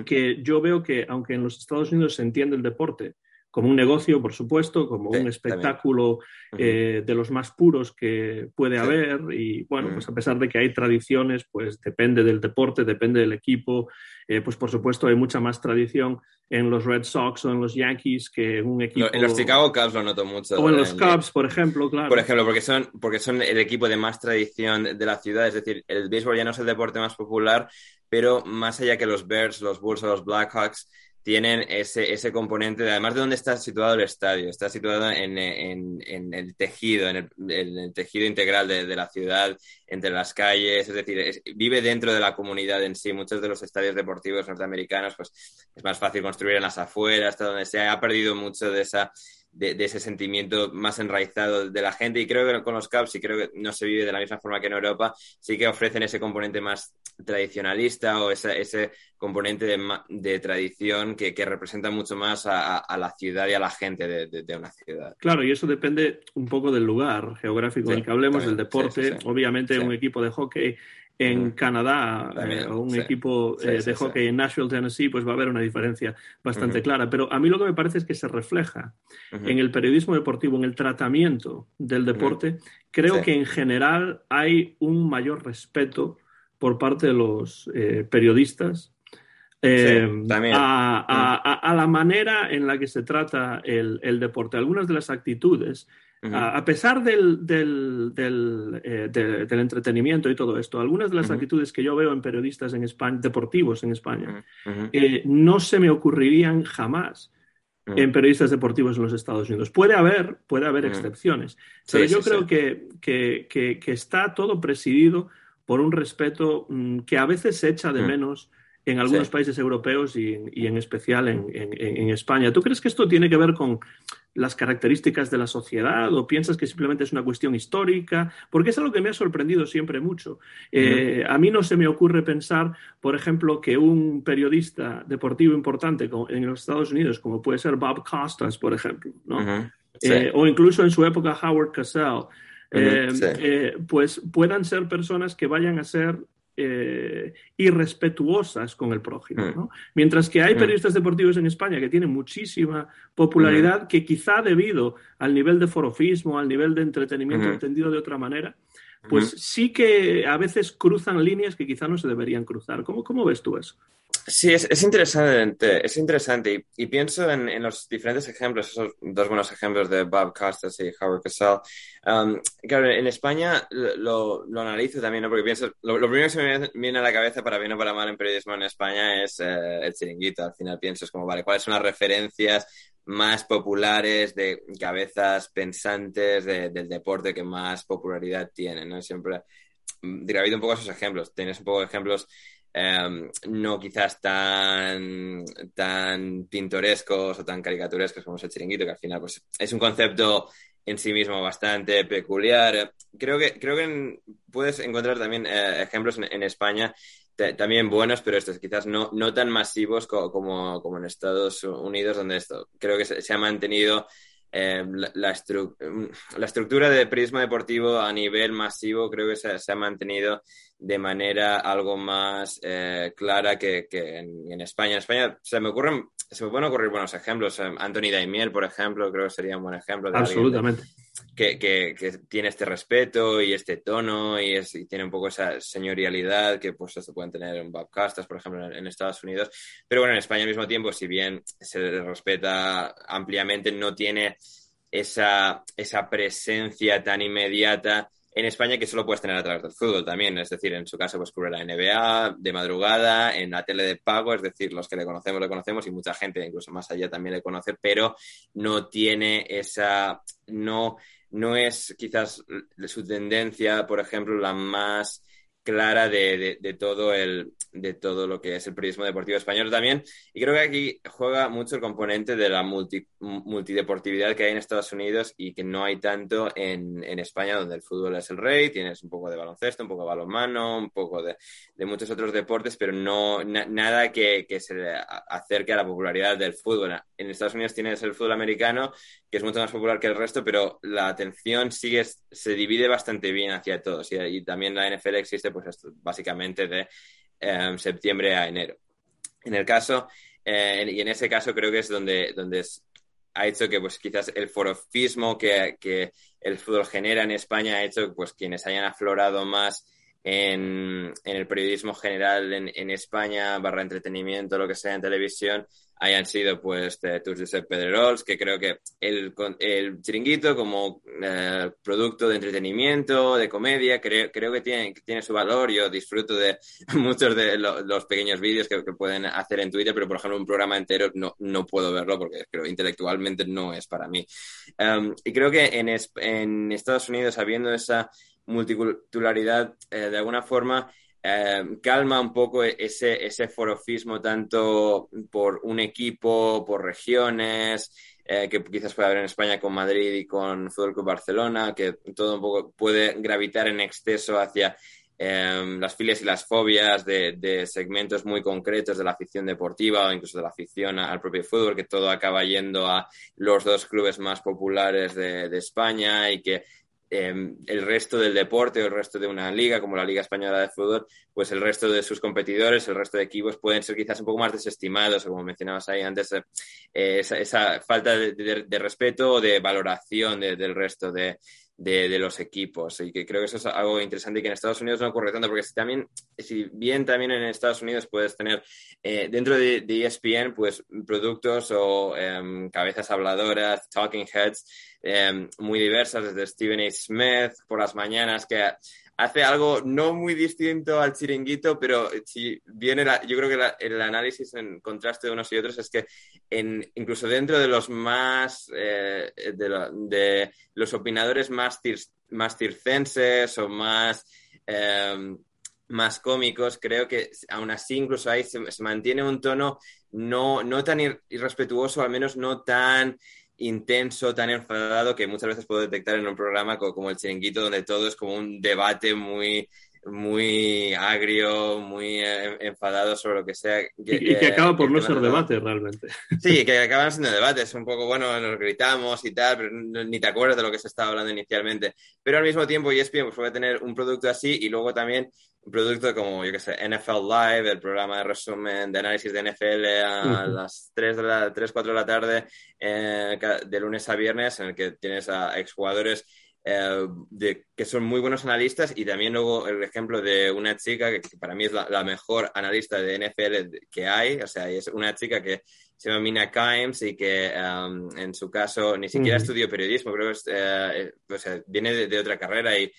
S1: que yo veo que, aunque en los Estados Unidos se entiende el deporte como un negocio, por supuesto, como un espectáculo eh, de los más puros que puede haber. Y bueno, pues a pesar de que hay tradiciones, pues depende del deporte, depende del equipo. Eh, pues por supuesto hay mucha más tradición en los Red Sox o en los Yankees que en un equipo.
S2: En los Chicago Cubs lo noto mucho.
S1: O en los Cubs, por ejemplo, claro.
S2: Por ejemplo, porque son, porque son el equipo de más tradición de la ciudad. Es decir, el béisbol ya no es el deporte más popular, pero más allá que los Bears, los Bulls o los Blackhawks, tienen ese, ese componente, de, además de dónde está situado el estadio, está situado en, en, el tejido, en el, tejido integral de, la ciudad, entre las calles, es decir, vive dentro de la comunidad en sí. Muchos de los estadios deportivos norteamericanos, pues es más fácil construir en las afueras, hasta donde se ha perdido mucho de esa de, ese sentimiento más enraizado de la gente. Y creo que con los Cubs, y creo que no se vive de la misma forma que en Europa, sí que ofrecen ese componente más tradicionalista o ese, ese componente de, de tradición que, que, representa mucho más a, a, la ciudad y a la gente de, de, una ciudad.
S1: Claro, y eso depende un poco del lugar geográfico en el que hablemos, del deporte. Obviamente, un equipo de hockey en Canadá eh, o un equipo eh, de hockey en Nashville, Tennessee, pues va a haber una diferencia bastante clara. Pero a mí lo que me parece es que se refleja en el periodismo deportivo, en el tratamiento del deporte. Creo que en general hay un mayor respeto por parte de los eh, periodistas a, la manera en la que se trata el, el deporte. Algunas de las actitudes a, pesar del, del, eh, del, entretenimiento y todo esto, algunas de las actitudes que yo veo en periodistas en España, deportivos en España, eh, no se me ocurrirían jamás en periodistas deportivos en los Estados Unidos. Puede haber, puede haber excepciones, pero yo creo Que, que, que, está todo presidido por un respeto mm, que a veces se echa de menos en algunos países europeos y, en especial en, España. ¿Tú crees que esto tiene que ver con las características de la sociedad o piensas que simplemente es una cuestión histórica? Porque es algo que me ha sorprendido siempre mucho. Eh, a mí no se me ocurre pensar, por ejemplo, que un periodista deportivo importante en los Estados Unidos, como puede ser Bob Costas, por ejemplo, eh, o incluso en su época Howard Cosell, eh, pues puedan ser personas que vayan a ser eh, irrespetuosas con el prójimo. Mm. Mientras que hay mm. periodistas deportivos en España que tienen muchísima popularidad, mm. que quizá debido al nivel de forofismo, al nivel de entretenimiento entendido de otra manera, pues sí que a veces cruzan líneas que quizá no se deberían cruzar. ¿Cómo, cómo ves tú eso?
S2: Sí, es, es, interesante, es interesante y, pienso en, en, los diferentes ejemplos, esos dos buenos ejemplos de Bob Costas y Howard Cosell. Um, claro, en España lo, lo, analizo también, ¿no? porque pienso, lo, primero que se me viene a la cabeza para bien o para mal en periodismo en España es eh, el chiringuito. Al final pienso, es como, vale, ¿cuáles son las referencias más populares de cabezas pensantes del deporte que más popularidad tienen? ¿no? Siempre, mm, habido un poco esos ejemplos. Tienes un poco de ejemplos Em, no quizás tan, tan pintorescos o tan caricaturescos como es el chiringuito, que al final pues, es un concepto en sí mismo bastante peculiar. Creo que, creo que puedes encontrar también eh, ejemplos en, España también buenos, pero estos quizás no, no tan masivos como, como, en Estados Unidos, donde esto creo que se, ha mantenido em, la, la, estructura de periodismo deportivo a nivel masivo creo que se, ha mantenido de manera algo más eh, clara que, en, España. En España se me ocurren, se me pueden ocurrir buenos ejemplos. Anthony Daimiel, por ejemplo, creo que sería un buen ejemplo. De
S1: Absolutamente
S2: que, tiene este respeto y este tono y, tiene un poco esa señorialidad que pues se pueden tener en Babcastas, por ejemplo, en, Estados Unidos. Pero bueno, en España al mismo tiempo, si bien se respeta ampliamente, no tiene esa, esa presencia tan inmediata en España que solo puedes tener a través del fútbol también. Es decir, en su caso, pues cubre la NBA de madrugada, en la tele de pago, es decir, los que le conocemos, le conocemos y mucha gente, incluso más allá, también le conoce, pero no tiene esa, no, no es quizás su tendencia, por ejemplo, la más clara de, de, todo el, de todo lo que es el periodismo deportivo español también. Y creo que aquí juega mucho el componente de la multi, multideportividad que hay en Estados Unidos y que no hay tanto en, en, España, donde el fútbol es el rey, tienes un poco de baloncesto, un poco de balonmano, un poco de, de muchos otros deportes, pero no nada que, que, se acerque a la popularidad del fútbol. En Estados Unidos tienes el fútbol americano, que es mucho más popular que el resto, pero la atención sigue, se divide bastante bien hacia todos. Y, y también la NFL existe, pues, básicamente de Em, septiembre a enero. En el caso, eh, y en ese caso creo que es donde, donde ha hecho que pues quizás el forofismo que, que, el fútbol genera en España ha hecho pues quienes hayan aflorado más en, el periodismo general en, España, barra entretenimiento, lo que sea en televisión, hayan sido pues de tus Josep Pedrerols, que creo que el, el chiringuito como eh, producto de entretenimiento, de comedia, creo, creo que, tiene, tiene su valor. Yo disfruto de muchos de los pequeños vídeos que, pueden hacer en Twitter, pero por ejemplo un programa entero no, no puedo verlo porque creo intelectualmente no es para mí. Um, y creo que en Estados Unidos, habiendo esa multiculturalidad, eh, de alguna forma eh, calma un poco ese, ese forofismo tanto por un equipo, por regiones, eh, que quizás puede haber en España con Madrid y con Fútbol Club Barcelona, que todo un poco puede gravitar en exceso hacia las filias y las fobias de, segmentos muy concretos de la afición deportiva o incluso de la afición al propio fútbol, que todo acaba yendo a los dos clubes más populares de España y que Em, el resto del deporte o el resto de una liga, como la Liga Española de Fútbol, pues el resto de sus competidores, el resto de equipos pueden ser quizás un poco más desestimados, o como mencionabas ahí antes, eh, esa, falta de, respeto o de valoración del resto de, de, los equipos. Y que creo que eso es algo interesante y que en Estados Unidos no ocurre tanto, porque si, también, si bien también en Estados Unidos puedes tener eh, dentro de, ESPN, pues productos o em, cabezas habladoras, talking heads em, muy diversas, desde Stephen A. Smith por las mañanas, que hace algo no muy distinto al chiringuito, pero si viene, yo creo que el análisis en contraste de unos y otros es que incluso dentro de los más, eh, de, los opinadores más, más circenses o más, em, más cómicos, creo que aún así incluso ahí se, mantiene un tono no, no tan irrespetuoso, al menos no tan intenso, tan enfadado que muchas veces puedo detectar en un programa como, el chiringuito, donde todo es como un debate muy muy agrio, muy eh, enfadado sobre lo que sea.
S1: y, que acaba por no ser debate realmente.
S2: Sí, que acaban siendo debates, un poco, bueno, nos gritamos y tal, pero ni te acuerdas de lo que se estaba hablando inicialmente. Pero al mismo tiempo ESPN pues, puede tener un producto así y luego también un producto como, yo qué sé, NFL Live, el programa de resumen, de análisis de NFL a las 3, de la, 3 4 de la tarde, eh, de lunes a viernes, en el que tienes a exjugadores eh, de, que son muy buenos analistas y también luego el ejemplo de una chica que, para mí es la, mejor analista de NFL que hay, o sea, es una chica que se llama Mina Kimes y que um, en su caso ni siquiera estudió periodismo, creo que eh, o sea, viene de, otra carrera y,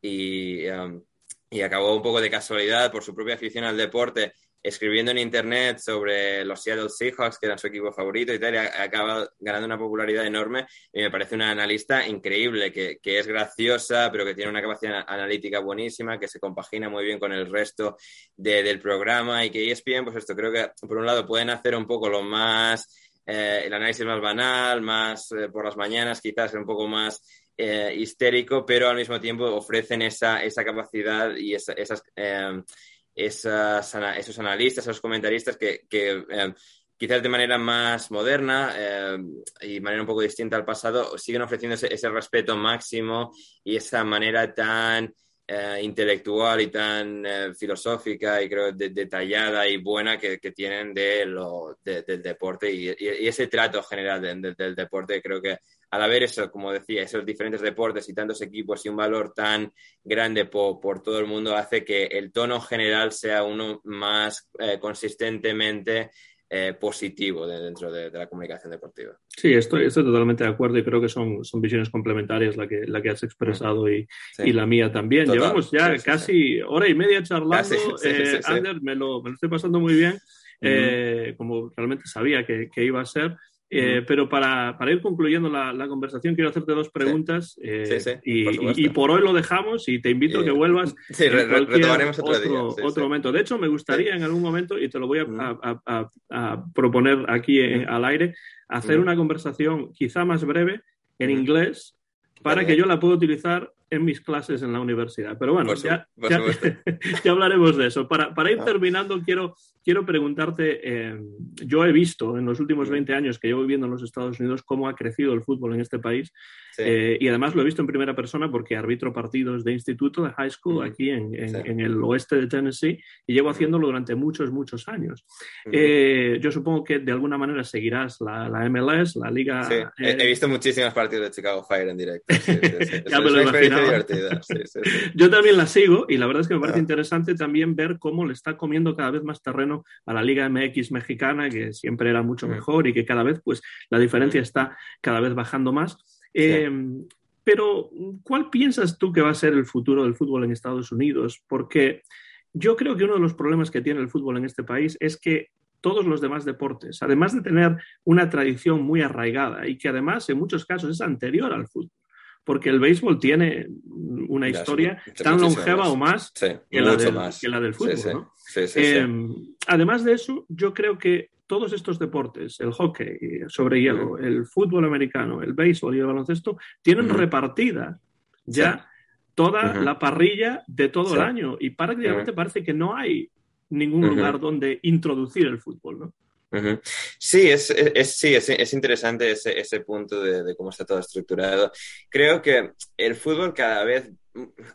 S2: y um, y acabó un poco de casualidad por su propia afición al deporte escribiendo en internet sobre los Seattle Seahawks, que eran su equipo favorito y tal, y acaba ganando una popularidad enorme. Y me parece una analista increíble, que, que, es graciosa, pero que tiene una capacidad analítica buenísima, que se compagina muy bien con el resto de, del programa y que ESPN, pues esto creo que por un lado pueden hacer un poco lo más, eh, el análisis más banal, más eh, por las mañanas, quizás un poco más eh, histérico, pero al mismo tiempo ofrecen esa, esa capacidad y esas, eh, esas, esos analistas, esos comentaristas que, eh, quizás de manera más moderna eh, y manera un poco distinta al pasado, siguen ofreciendo ese, respeto máximo y esa manera tan eh, intelectual y tan eh, filosófica y creo detallada y buena que, tienen de lo, del deporte y, ese trato general del deporte creo que al haber eso, como decía, esos diferentes deportes y tantos equipos y un valor tan grande por, todo el mundo hace que el tono general sea uno más eh, consistentemente eh, positivo dentro de, la comunicación deportiva.
S1: Sí, estoy, estoy totalmente de acuerdo y creo que son, son visiones complementarias la que, la que has expresado y, y la mía también. Llevamos ya casi hora y media charlando. Eh, Ander, me lo, me lo, estoy pasando muy bien, como realmente sabía que, que iba a ser. Eh, pero para, para, ir concluyendo la, la, conversación, quiero hacerte dos preguntas eh, y, y, por hoy lo dejamos y te invito a que vuelvas
S2: sí, retomaremos otro,
S1: otro, otro momento. De hecho, me gustaría en algún momento, y te lo voy a, a, a proponer aquí al aire, hacer una conversación quizá más breve en inglés para que yo la pueda utilizar en mis clases en la universidad. Pero bueno, ya, ya, hablaremos de eso. Para, para ir ah. terminando, quiero, quiero preguntarte, eh, yo he visto en los últimos 20 años que llevo viviendo en los Estados Unidos cómo ha crecido el fútbol en este país eh, y además lo he visto en primera persona porque arbitro partidos de instituto, de high school, aquí en, en, el oeste de Tennessee y llevo haciéndolo durante muchos, muchos años. Eh, yo supongo que de alguna manera seguirás la, la MLS, la liga...
S2: Sí, he, visto muchísimos partidos de Chicago Fire en directo.
S1: ya me lo imaginaba. yo también la sigo y la verdad es que me parece ah. interesante también ver cómo le está comiendo cada vez más terreno a la Liga MX mexicana, que siempre era mucho mm. mejor y que cada vez pues la diferencia mm. está cada vez bajando más. Em, pero, ¿cuál piensas tú que va a ser el futuro del fútbol en Estados Unidos? Porque yo creo que uno de los problemas que tiene el fútbol en este país es que todos los demás deportes, además de tener una tradición muy arraigada y que además en muchos casos es anterior al fútbol, porque el béisbol tiene una historia tan longeva o más, que, la del, que, la del, fútbol. Em, además de eso, yo creo que todos estos deportes, el hockey sobre hielo, el fútbol americano, el béisbol y el baloncesto, tienen repartida ya toda la parrilla de todo el año. Y prácticamente parece que no hay ningún lugar donde introducir el fútbol, ¿no?
S2: Sí, es, es, sí, es, interesante ese, ese punto de, de, cómo está todo estructurado. Creo que el fútbol cada vez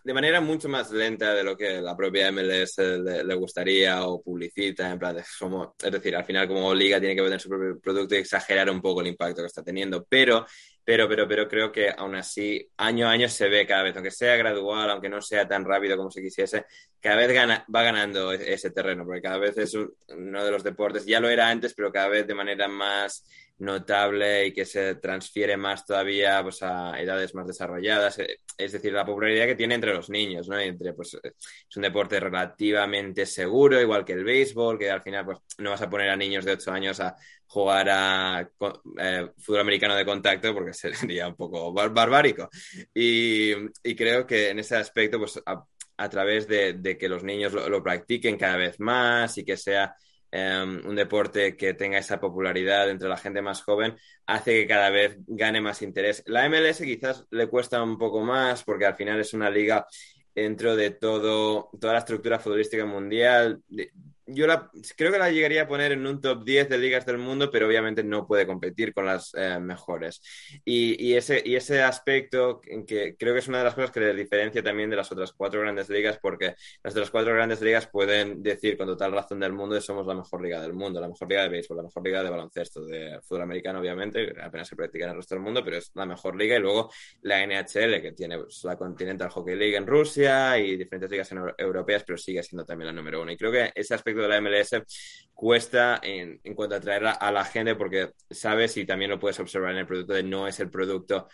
S2: de manera mucho más lenta de lo que la propia MLS le, gustaría o publicita, en plan, de, es decir, al final como liga tiene que vender su propio producto y exagerar un poco el impacto que está teniendo, pero, pero, pero, pero creo que aún así año a año se ve cada vez, aunque sea gradual, aunque no sea tan rápido como se quisiese, cada vez va ganando e-, ese terreno, porque cada vez es uno de los deportes, ya lo era antes, pero cada vez de manera más notable y que se transfiere más todavía pues, a edades más desarrolladas. Eh, es decir, la popularidad que tiene entre los niños, ¿no? Entre, pues, eh, es un deporte relativamente seguro, igual que el béisbol, que al final pues, no vas a poner a niños de 8 años a jugar a eh, fútbol americano de contacto porque sería un poco barbárico. Y, creo que en ese aspecto, pues a, través de, que los niños lo practiquen cada vez más y que sea Em, un deporte que tenga esa popularidad entre la gente más joven, hace que cada vez gane más interés. La MLS quizás le cuesta un poco más porque al final es una liga dentro de todo, toda la estructura futbolística mundial yo la, creo que la llegaría a poner en un top 10 de ligas del mundo, pero obviamente no puede competir con las eh, mejores. Y, ese, y ese aspecto que creo que es una de las cosas que le diferencia también de las otras cuatro grandes ligas, porque las otras cuatro grandes ligas pueden decir con total razón del mundo que somos la mejor liga del mundo, la mejor liga de béisbol, la mejor liga de baloncesto, de fútbol americano, obviamente, apenas se practica en el resto del mundo, pero es la mejor liga. Y luego la NHL, que tiene pues, la Continental Hockey League en Rusia y diferentes ligas europeas, pero sigue siendo también la número uno. Y creo que ese aspecto de la MLS cuesta en, en cuanto a atraer a la gente porque sabes y también lo puedes observar en el producto de no es el producto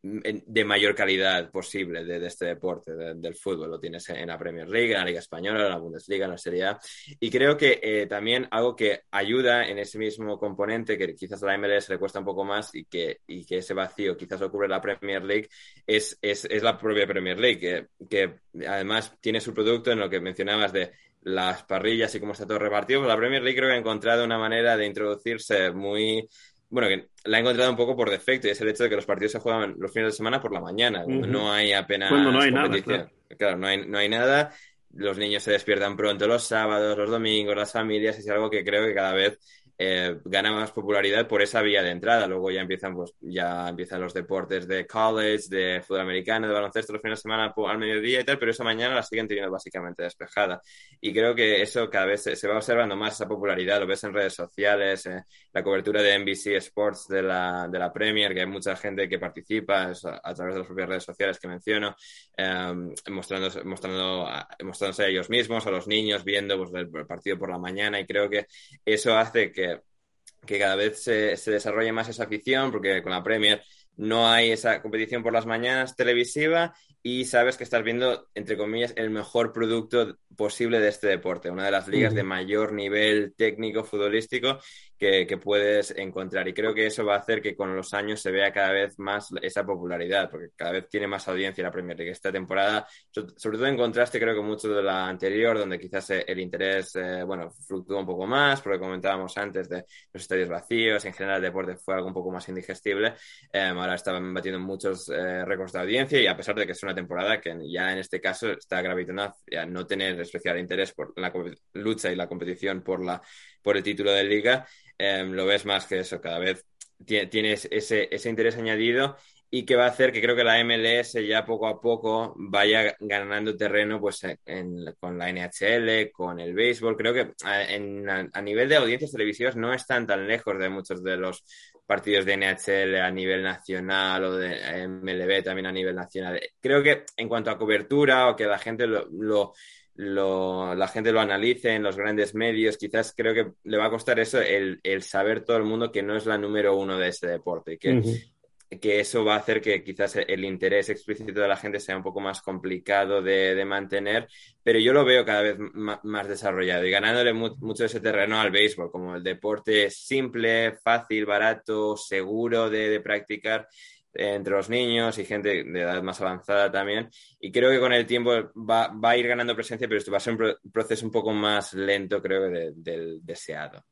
S2: de mayor calidad posible de, este deporte, del fútbol. Lo tienes en la Premier League, en la Liga Española, en la Bundesliga, en la Serie A. Y creo que eh, también algo que ayuda en ese mismo componente, que quizás a la MLS le cuesta un poco más y que, y que ese vacío quizás ocurre en la Premier League, es, es, es la propia Premier League, que, que además tiene su producto en lo que mencionabas de las parrillas y cómo está todo repartido, la Premier League creo que ha encontrado una manera de introducirse muy... Bueno, que la ha encontrado un poco por defecto y es el hecho de que los partidos se juegan los fines de semana por la mañana, no hay apenas
S1: Cuando no hay Nada,
S2: claro. no hay, no hay nada. Los niños se despiertan pronto los sábados, los domingos, las familias, es algo que creo que cada vez eh, gana más popularidad por esa vía de entrada. Luego ya empiezan, pues, ya empiezan los deportes de college, de fútbol americano, de baloncesto los fines de semana al mediodía y tal, pero esa mañana la siguen teniendo básicamente despejada. Y creo que eso cada vez se, va observando más, esa popularidad, lo ves en redes sociales, eh, la cobertura de NBC Sports de la, de la Premier, que hay mucha gente que participa a, través de las propias redes sociales que menciono, eh, mostrando, mostrando, mostrándose a ellos mismos, a los niños, viendo pues, el partido por la mañana, y creo que eso hace que que cada vez se, se desarrolle más esa afición, porque con la Premier no hay esa competición por las mañanas televisiva y sabes que estás viendo, entre comillas, el mejor producto posible de este deporte, una de las ligas de mayor nivel técnico futbolístico que, puedes encontrar. Y creo que eso va a hacer que con los años se vea cada vez más esa popularidad, porque cada vez tiene más audiencia la Premier League. Esta temporada, sobre todo en contraste, creo que mucho de la anterior, donde quizás el interés, eh, bueno, fluctúa un poco más, porque comentábamos antes de los estadios vacíos, en general el deporte fue algo un poco más indigestible. Em, ahora estaban batiendo muchos eh, récords de audiencia y a pesar de que es una temporada que ya en este caso está gravitando a no tener especial interés por la lucha y la competición por, la, por el título de liga, Em, lo ves más que eso, cada vez tienes ese, ese interés añadido y que va a hacer que creo que la MLS ya poco a poco vaya ganando terreno pues con la NHL, con el béisbol. Creo que a, nivel de audiencias televisivas no están tan lejos de muchos de los partidos de NHL a nivel nacional o de MLB también a nivel nacional. Creo que en cuanto a cobertura o que la gente lo lo, la gente lo analice en los grandes medios, quizás creo que le va a costar eso el, el saber todo el mundo que no es la número uno de ese deporte que, que eso va a hacer que quizás el interés explícito de la gente sea un poco más complicado de, de mantener, pero yo lo veo cada vez más desarrollado y ganándole mucho ese terreno al béisbol, como el deporte simple, fácil, barato, seguro de, de practicar entre los niños y gente de edad más avanzada también. Y creo que con el tiempo va, va a ir ganando presencia, pero esto va a ser un proceso un poco más lento, creo, del deseado.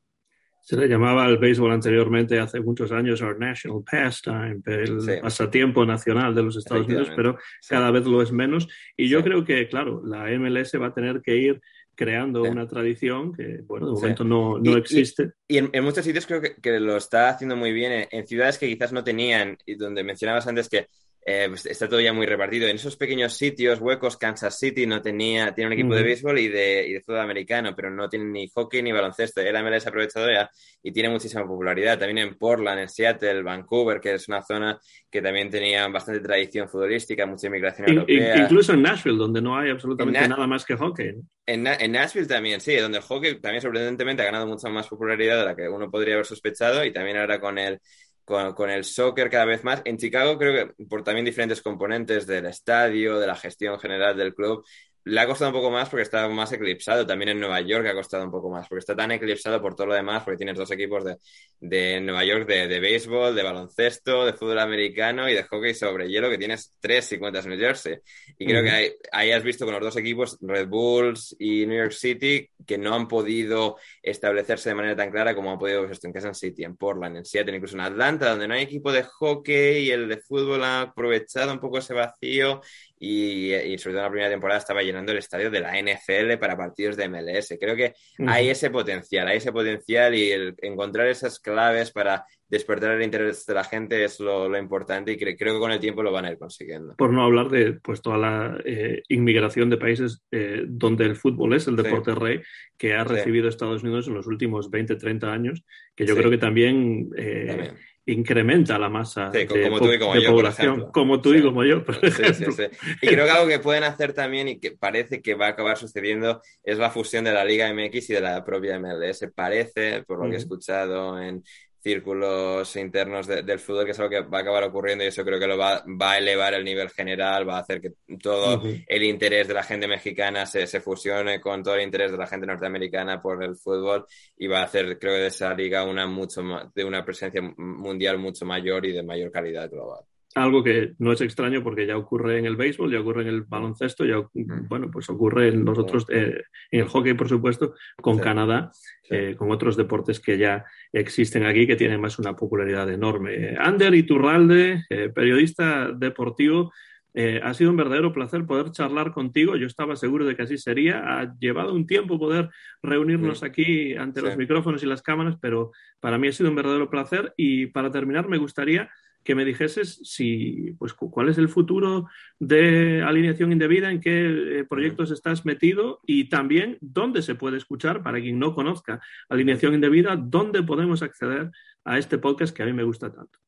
S1: Se le llamaba al béisbol anteriormente, hace muchos años, our national pastime, el pasatiempo nacional de los Estados Unidos, pero cada vez lo es menos. Y yo creo que, claro, la MLS va a tener que ir creando una tradición que, bueno, de momento no, no existe.
S2: Y, en, muchos sitios creo que, que, lo está haciendo muy bien, en, ciudades que quizás no tenían, y donde mencionabas antes que eh, pues está todo ya muy repartido. En esos pequeños sitios huecos, Kansas City no tenía, tiene un equipo de béisbol y de, y de fútbol americano, pero no tiene ni hockey ni baloncesto. El MLS ha aprovechado ya y tiene muchísima popularidad. También en Portland, en Seattle, Vancouver, que es una zona que también tenía bastante tradición futbolística, mucha inmigración europea.
S1: Incluso en Nashville, donde no hay absolutamente nada más que hockey.
S2: En, en, Nashville también, sí, donde el hockey también sorprendentemente ha ganado mucha más popularidad de la que uno podría haber sospechado y también ahora con el con, el soccer cada vez más. En Chicago creo que por también diferentes componentes del estadio, de la gestión general del club, le ha costado un poco más porque está más eclipsado. También en Nueva York ha costado un poco más porque está tan eclipsado por todo lo demás, porque tienes dos equipos de, de Nueva York de, de, béisbol, de baloncesto, de fútbol americano y de hockey sobre hielo, que tienes tres 50 en New Jersey. Y creo que ahí, has visto con los dos equipos, Red Bulls y New York City, que no han podido establecerse de manera tan clara como ha podido esto en Kansas City, en Portland, en Seattle, incluso en Atlanta, donde no hay equipo de hockey y el de fútbol ha aprovechado un poco ese vacío y, sobre todo en la primera temporada estaba llenando el estadio de la NFL para partidos de MLS. Creo que hay ese potencial, hay ese potencial y el encontrar esas claves para despertar el interés de la gente es lo, importante y creo que con el tiempo lo van a ir consiguiendo.
S1: Por no hablar de pues toda la eh, inmigración de países eh, donde el fútbol es el deporte rey que ha recibido Estados Unidos en los últimos 20, 30 años, que yo creo que también, eh, también incrementa la masa de, como tú y como yo, población, como tú y como yo, por ejemplo.
S2: y creo que algo que pueden hacer también y que parece que va a acabar sucediendo es la fusión de la Liga MX y de la propia MLS. Parece, por lo que he escuchado en, círculos internos del fútbol, que es algo que va a acabar ocurriendo y eso creo que lo va, va a elevar el nivel general, va a hacer que todo el interés de la gente mexicana se, se, fusione con todo el interés de la gente norteamericana por el fútbol y va a hacer, creo que de esa liga una mucho de una presencia mundial mucho mayor y de mayor calidad global
S1: algo que no es extraño porque ya ocurre en el béisbol, ya ocurre en el baloncesto, ya bueno, pues ocurre en los otros, eh, en el hockey, por supuesto, con Canadá, eh, con otros deportes que ya existen aquí que tienen más una popularidad enorme. Ander Iturralde, eh, periodista deportivo, Eh, ha sido un verdadero placer poder charlar contigo. Yo estaba seguro de que así sería. Ha llevado un tiempo poder reunirnos aquí ante los micrófonos y las cámaras, pero para mí ha sido un verdadero placer. Y para terminar, me gustaría que me dijeses si, pues, cuál es el futuro de alineación indebida, en qué eh, proyectos estás metido y también dónde se puede escuchar, para quien no conozca alineación indebida, dónde podemos acceder a este podcast que a mí me gusta tanto.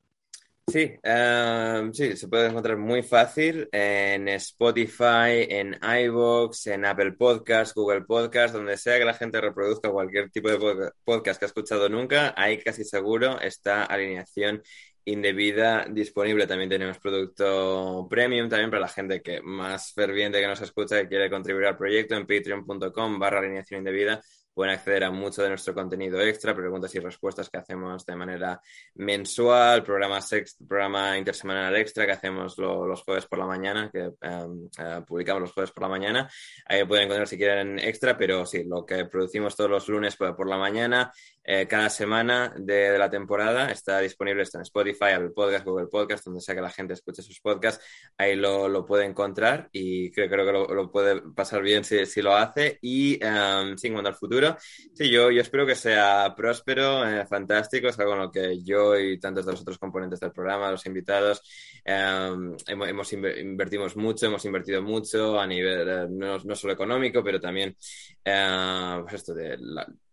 S2: Sí, em, sí, se puede encontrar muy fácil en Spotify, en iVoox, en Apple Podcasts, Google Podcasts, donde sea que la gente reproduzca cualquier tipo de podcast que ha escuchado nunca, ahí casi seguro está alineación indebida disponible. También tenemos producto premium también para la gente que más ferviente que nos escucha y quiere contribuir al proyecto en patreon.com barra alineación indebida pueden acceder a mucho de nuestro contenido extra, preguntas y respuestas que hacemos de manera mensual, programa, programa intersemanal extra que hacemos los jueves por la mañana, que em, eh, publicamos los jueves por la mañana. Ahí pueden encontrar si quieren extra, pero sí, lo que producimos todos los lunes por, la mañana, eh, cada semana de, la temporada, está disponible, está en Spotify, Apple Podcast, Google Podcast, donde sea que la gente escuche sus podcasts, ahí lo, lo puede encontrar y creo, creo que lo, puede pasar bien si, si lo hace. Y um, sin cuanto al futuro, Sí, yo, yo espero que sea próspero, eh, fantástico, es algo en lo que yo y tantos de los otros componentes del programa, los invitados, em, hemos, invertimos mucho, hemos invertido mucho a nivel eh, no, solo económico, pero también eh, pues esto de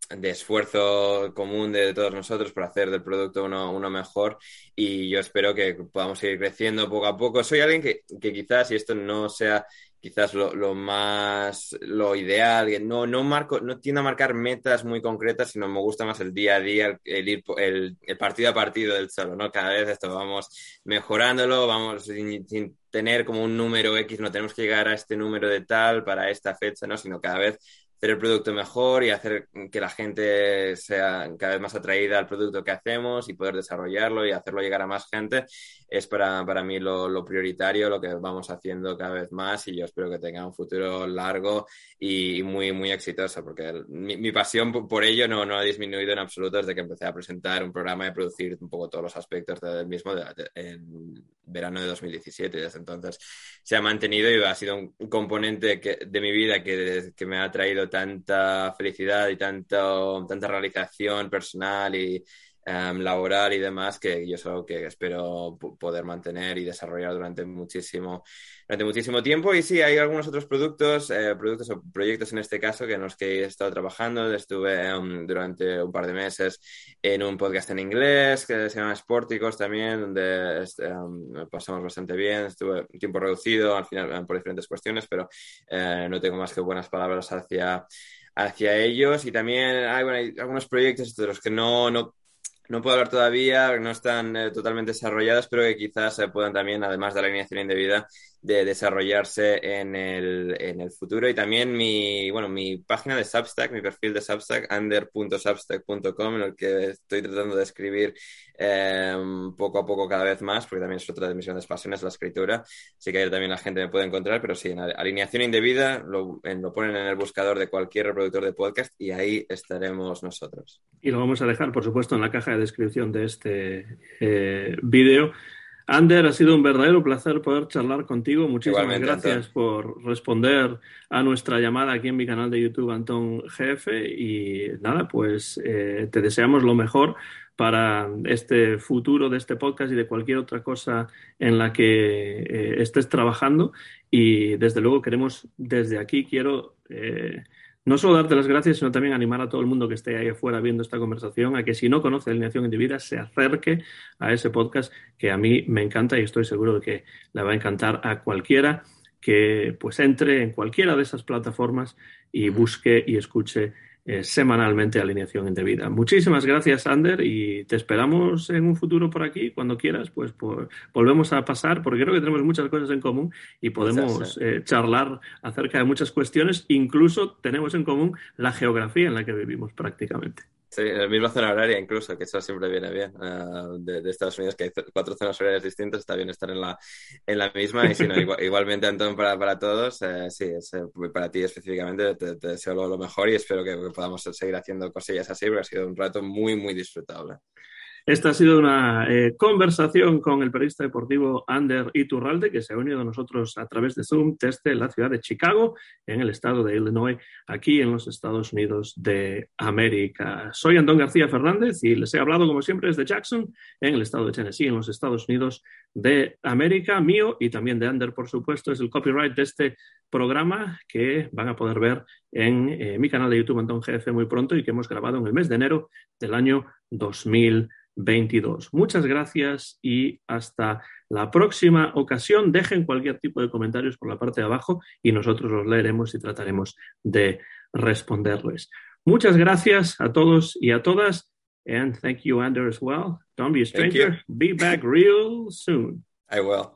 S2: de esfuerzo común de todos nosotros por hacer del producto uno, uno, mejor y yo espero que podamos seguir creciendo poco a poco. Soy alguien que, que quizás, y esto no sea quizás lo, más, lo ideal. No, no, marco, no tiendo a marcar metas muy concretas, sino me gusta más el día a día, el, ir el, partido a partido del solo, ¿no? Cada vez esto vamos mejorándolo, vamos sin, sin, tener como un número X, no tenemos que llegar a este número de tal para esta fecha, ¿no? Sino cada vez hacer el producto mejor y hacer que la gente sea cada vez más atraída al producto que hacemos y poder desarrollarlo y hacerlo llegar a más gente es para, para mí lo, lo, prioritario, lo que vamos haciendo cada vez más y yo espero que tenga un futuro largo y, muy, muy exitoso porque mi, mi, pasión por ello no, no ha disminuido en absoluto desde que empecé a presentar un programa y producir un poco todos los aspectos del mismo en verano de 2017 y desde entonces se ha mantenido y ha sido un, componente de mi vida que, que me ha traído tanta felicidad y tanto, tanta realización personal y em, laboral y demás que yo solo que espero poder mantener y desarrollar durante muchísimo durante muchísimo tiempo. Y sí, hay algunos otros productos, eh, productos o proyectos en este caso, que en los que he estado trabajando. Estuve um, durante un par de meses en un podcast en inglés que se llama Sporticos también, donde um, pasamos bastante bien. Estuve tiempo reducido, al final, um, por diferentes cuestiones, pero eh, no tengo más que buenas palabras hacia hacia ellos y también hay, bueno, hay algunos proyectos de los que no no puedo hablar todavía, no están eh, totalmente desarrollados, pero que quizás se puedan también, además de la alineación indebida, de desarrollarse en el, en el futuro. Y también mi, bueno, mi página de Substack, mi perfil de Substack, under.substack.com, en el que estoy tratando de escribir eh, poco a poco cada vez más, porque también es otra de mis grandes pasiones, la escritura. Así que ahí también la gente me puede encontrar, pero sí, en alineación indebida lo, lo ponen en el buscador de cualquier reproductor de podcast y ahí estaremos nosotros.
S1: Y lo vamos a dejar, por supuesto, en la caja de descripción de este eh, vídeo Ander, ha sido un verdadero placer poder charlar contigo. Muchísimas gracias por responder a nuestra llamada aquí en mi canal de YouTube, Antón GF. Y nada, pues eh, te deseamos lo mejor para este futuro de este podcast y de cualquier otra cosa en la que eh, estés trabajando. Y desde luego queremos, desde aquí, quiero eh, no solo darte las gracias, sino también animar a todo el mundo que esté ahí afuera viendo esta conversación a que si no conoce alineación indebida se acerque a ese podcast que a mí me encanta y estoy seguro de que le va a encantar a cualquiera que pues entre en cualquiera de esas plataformas y busque y escuche eh, semanalmente alineación indebida. Muchísimas gracias, Ander, y te esperamos en un futuro por aquí. Cuando quieras, pues volvemos a pasar, porque creo que tenemos muchas cosas en común y podemos eh, charlar acerca de muchas cuestiones. Incluso tenemos en común la geografía en la que vivimos prácticamente.
S2: Sí, en la misma zona horaria incluso, que eso siempre viene bien. Uh, de, de, Estados Unidos, que hay cuatro zonas horarias distintas, está bien estar en la, en la misma. Y si no, igual, igualmente, Antón, para, para todos, eh, sí, es, eh, para ti específicamente te, te deseo lo, lo, mejor y espero que, que, podamos seguir haciendo cosillas así, porque ha sido un rato muy, muy disfrutable.
S1: Esta ha sido una eh, conversación con el periodista deportivo Ander Iturralde, que se ha unido a nosotros a través de Zoom desde la ciudad de Chicago, en el estado de Illinois, aquí en los Estados Unidos de América. Soy Antón García Fernández y les he hablado, como siempre, desde Jackson, en el estado de Tennessee, en los Estados Unidos de América. Mío y también de Ander, por supuesto, es el copyright de este programa que van a poder ver en eh, mi canal de YouTube Antón GF muy pronto y que hemos grabado en el mes de enero del año 2000. 22. Muchas gracias y hasta la próxima ocasión. Dejen cualquier tipo de comentarios por la parte de abajo y nosotros los leeremos y trataremos de responderles. Muchas gracias a todos y a todas. And thank you, Ander, as well. Don't be a stranger. Be back real soon.
S2: I will.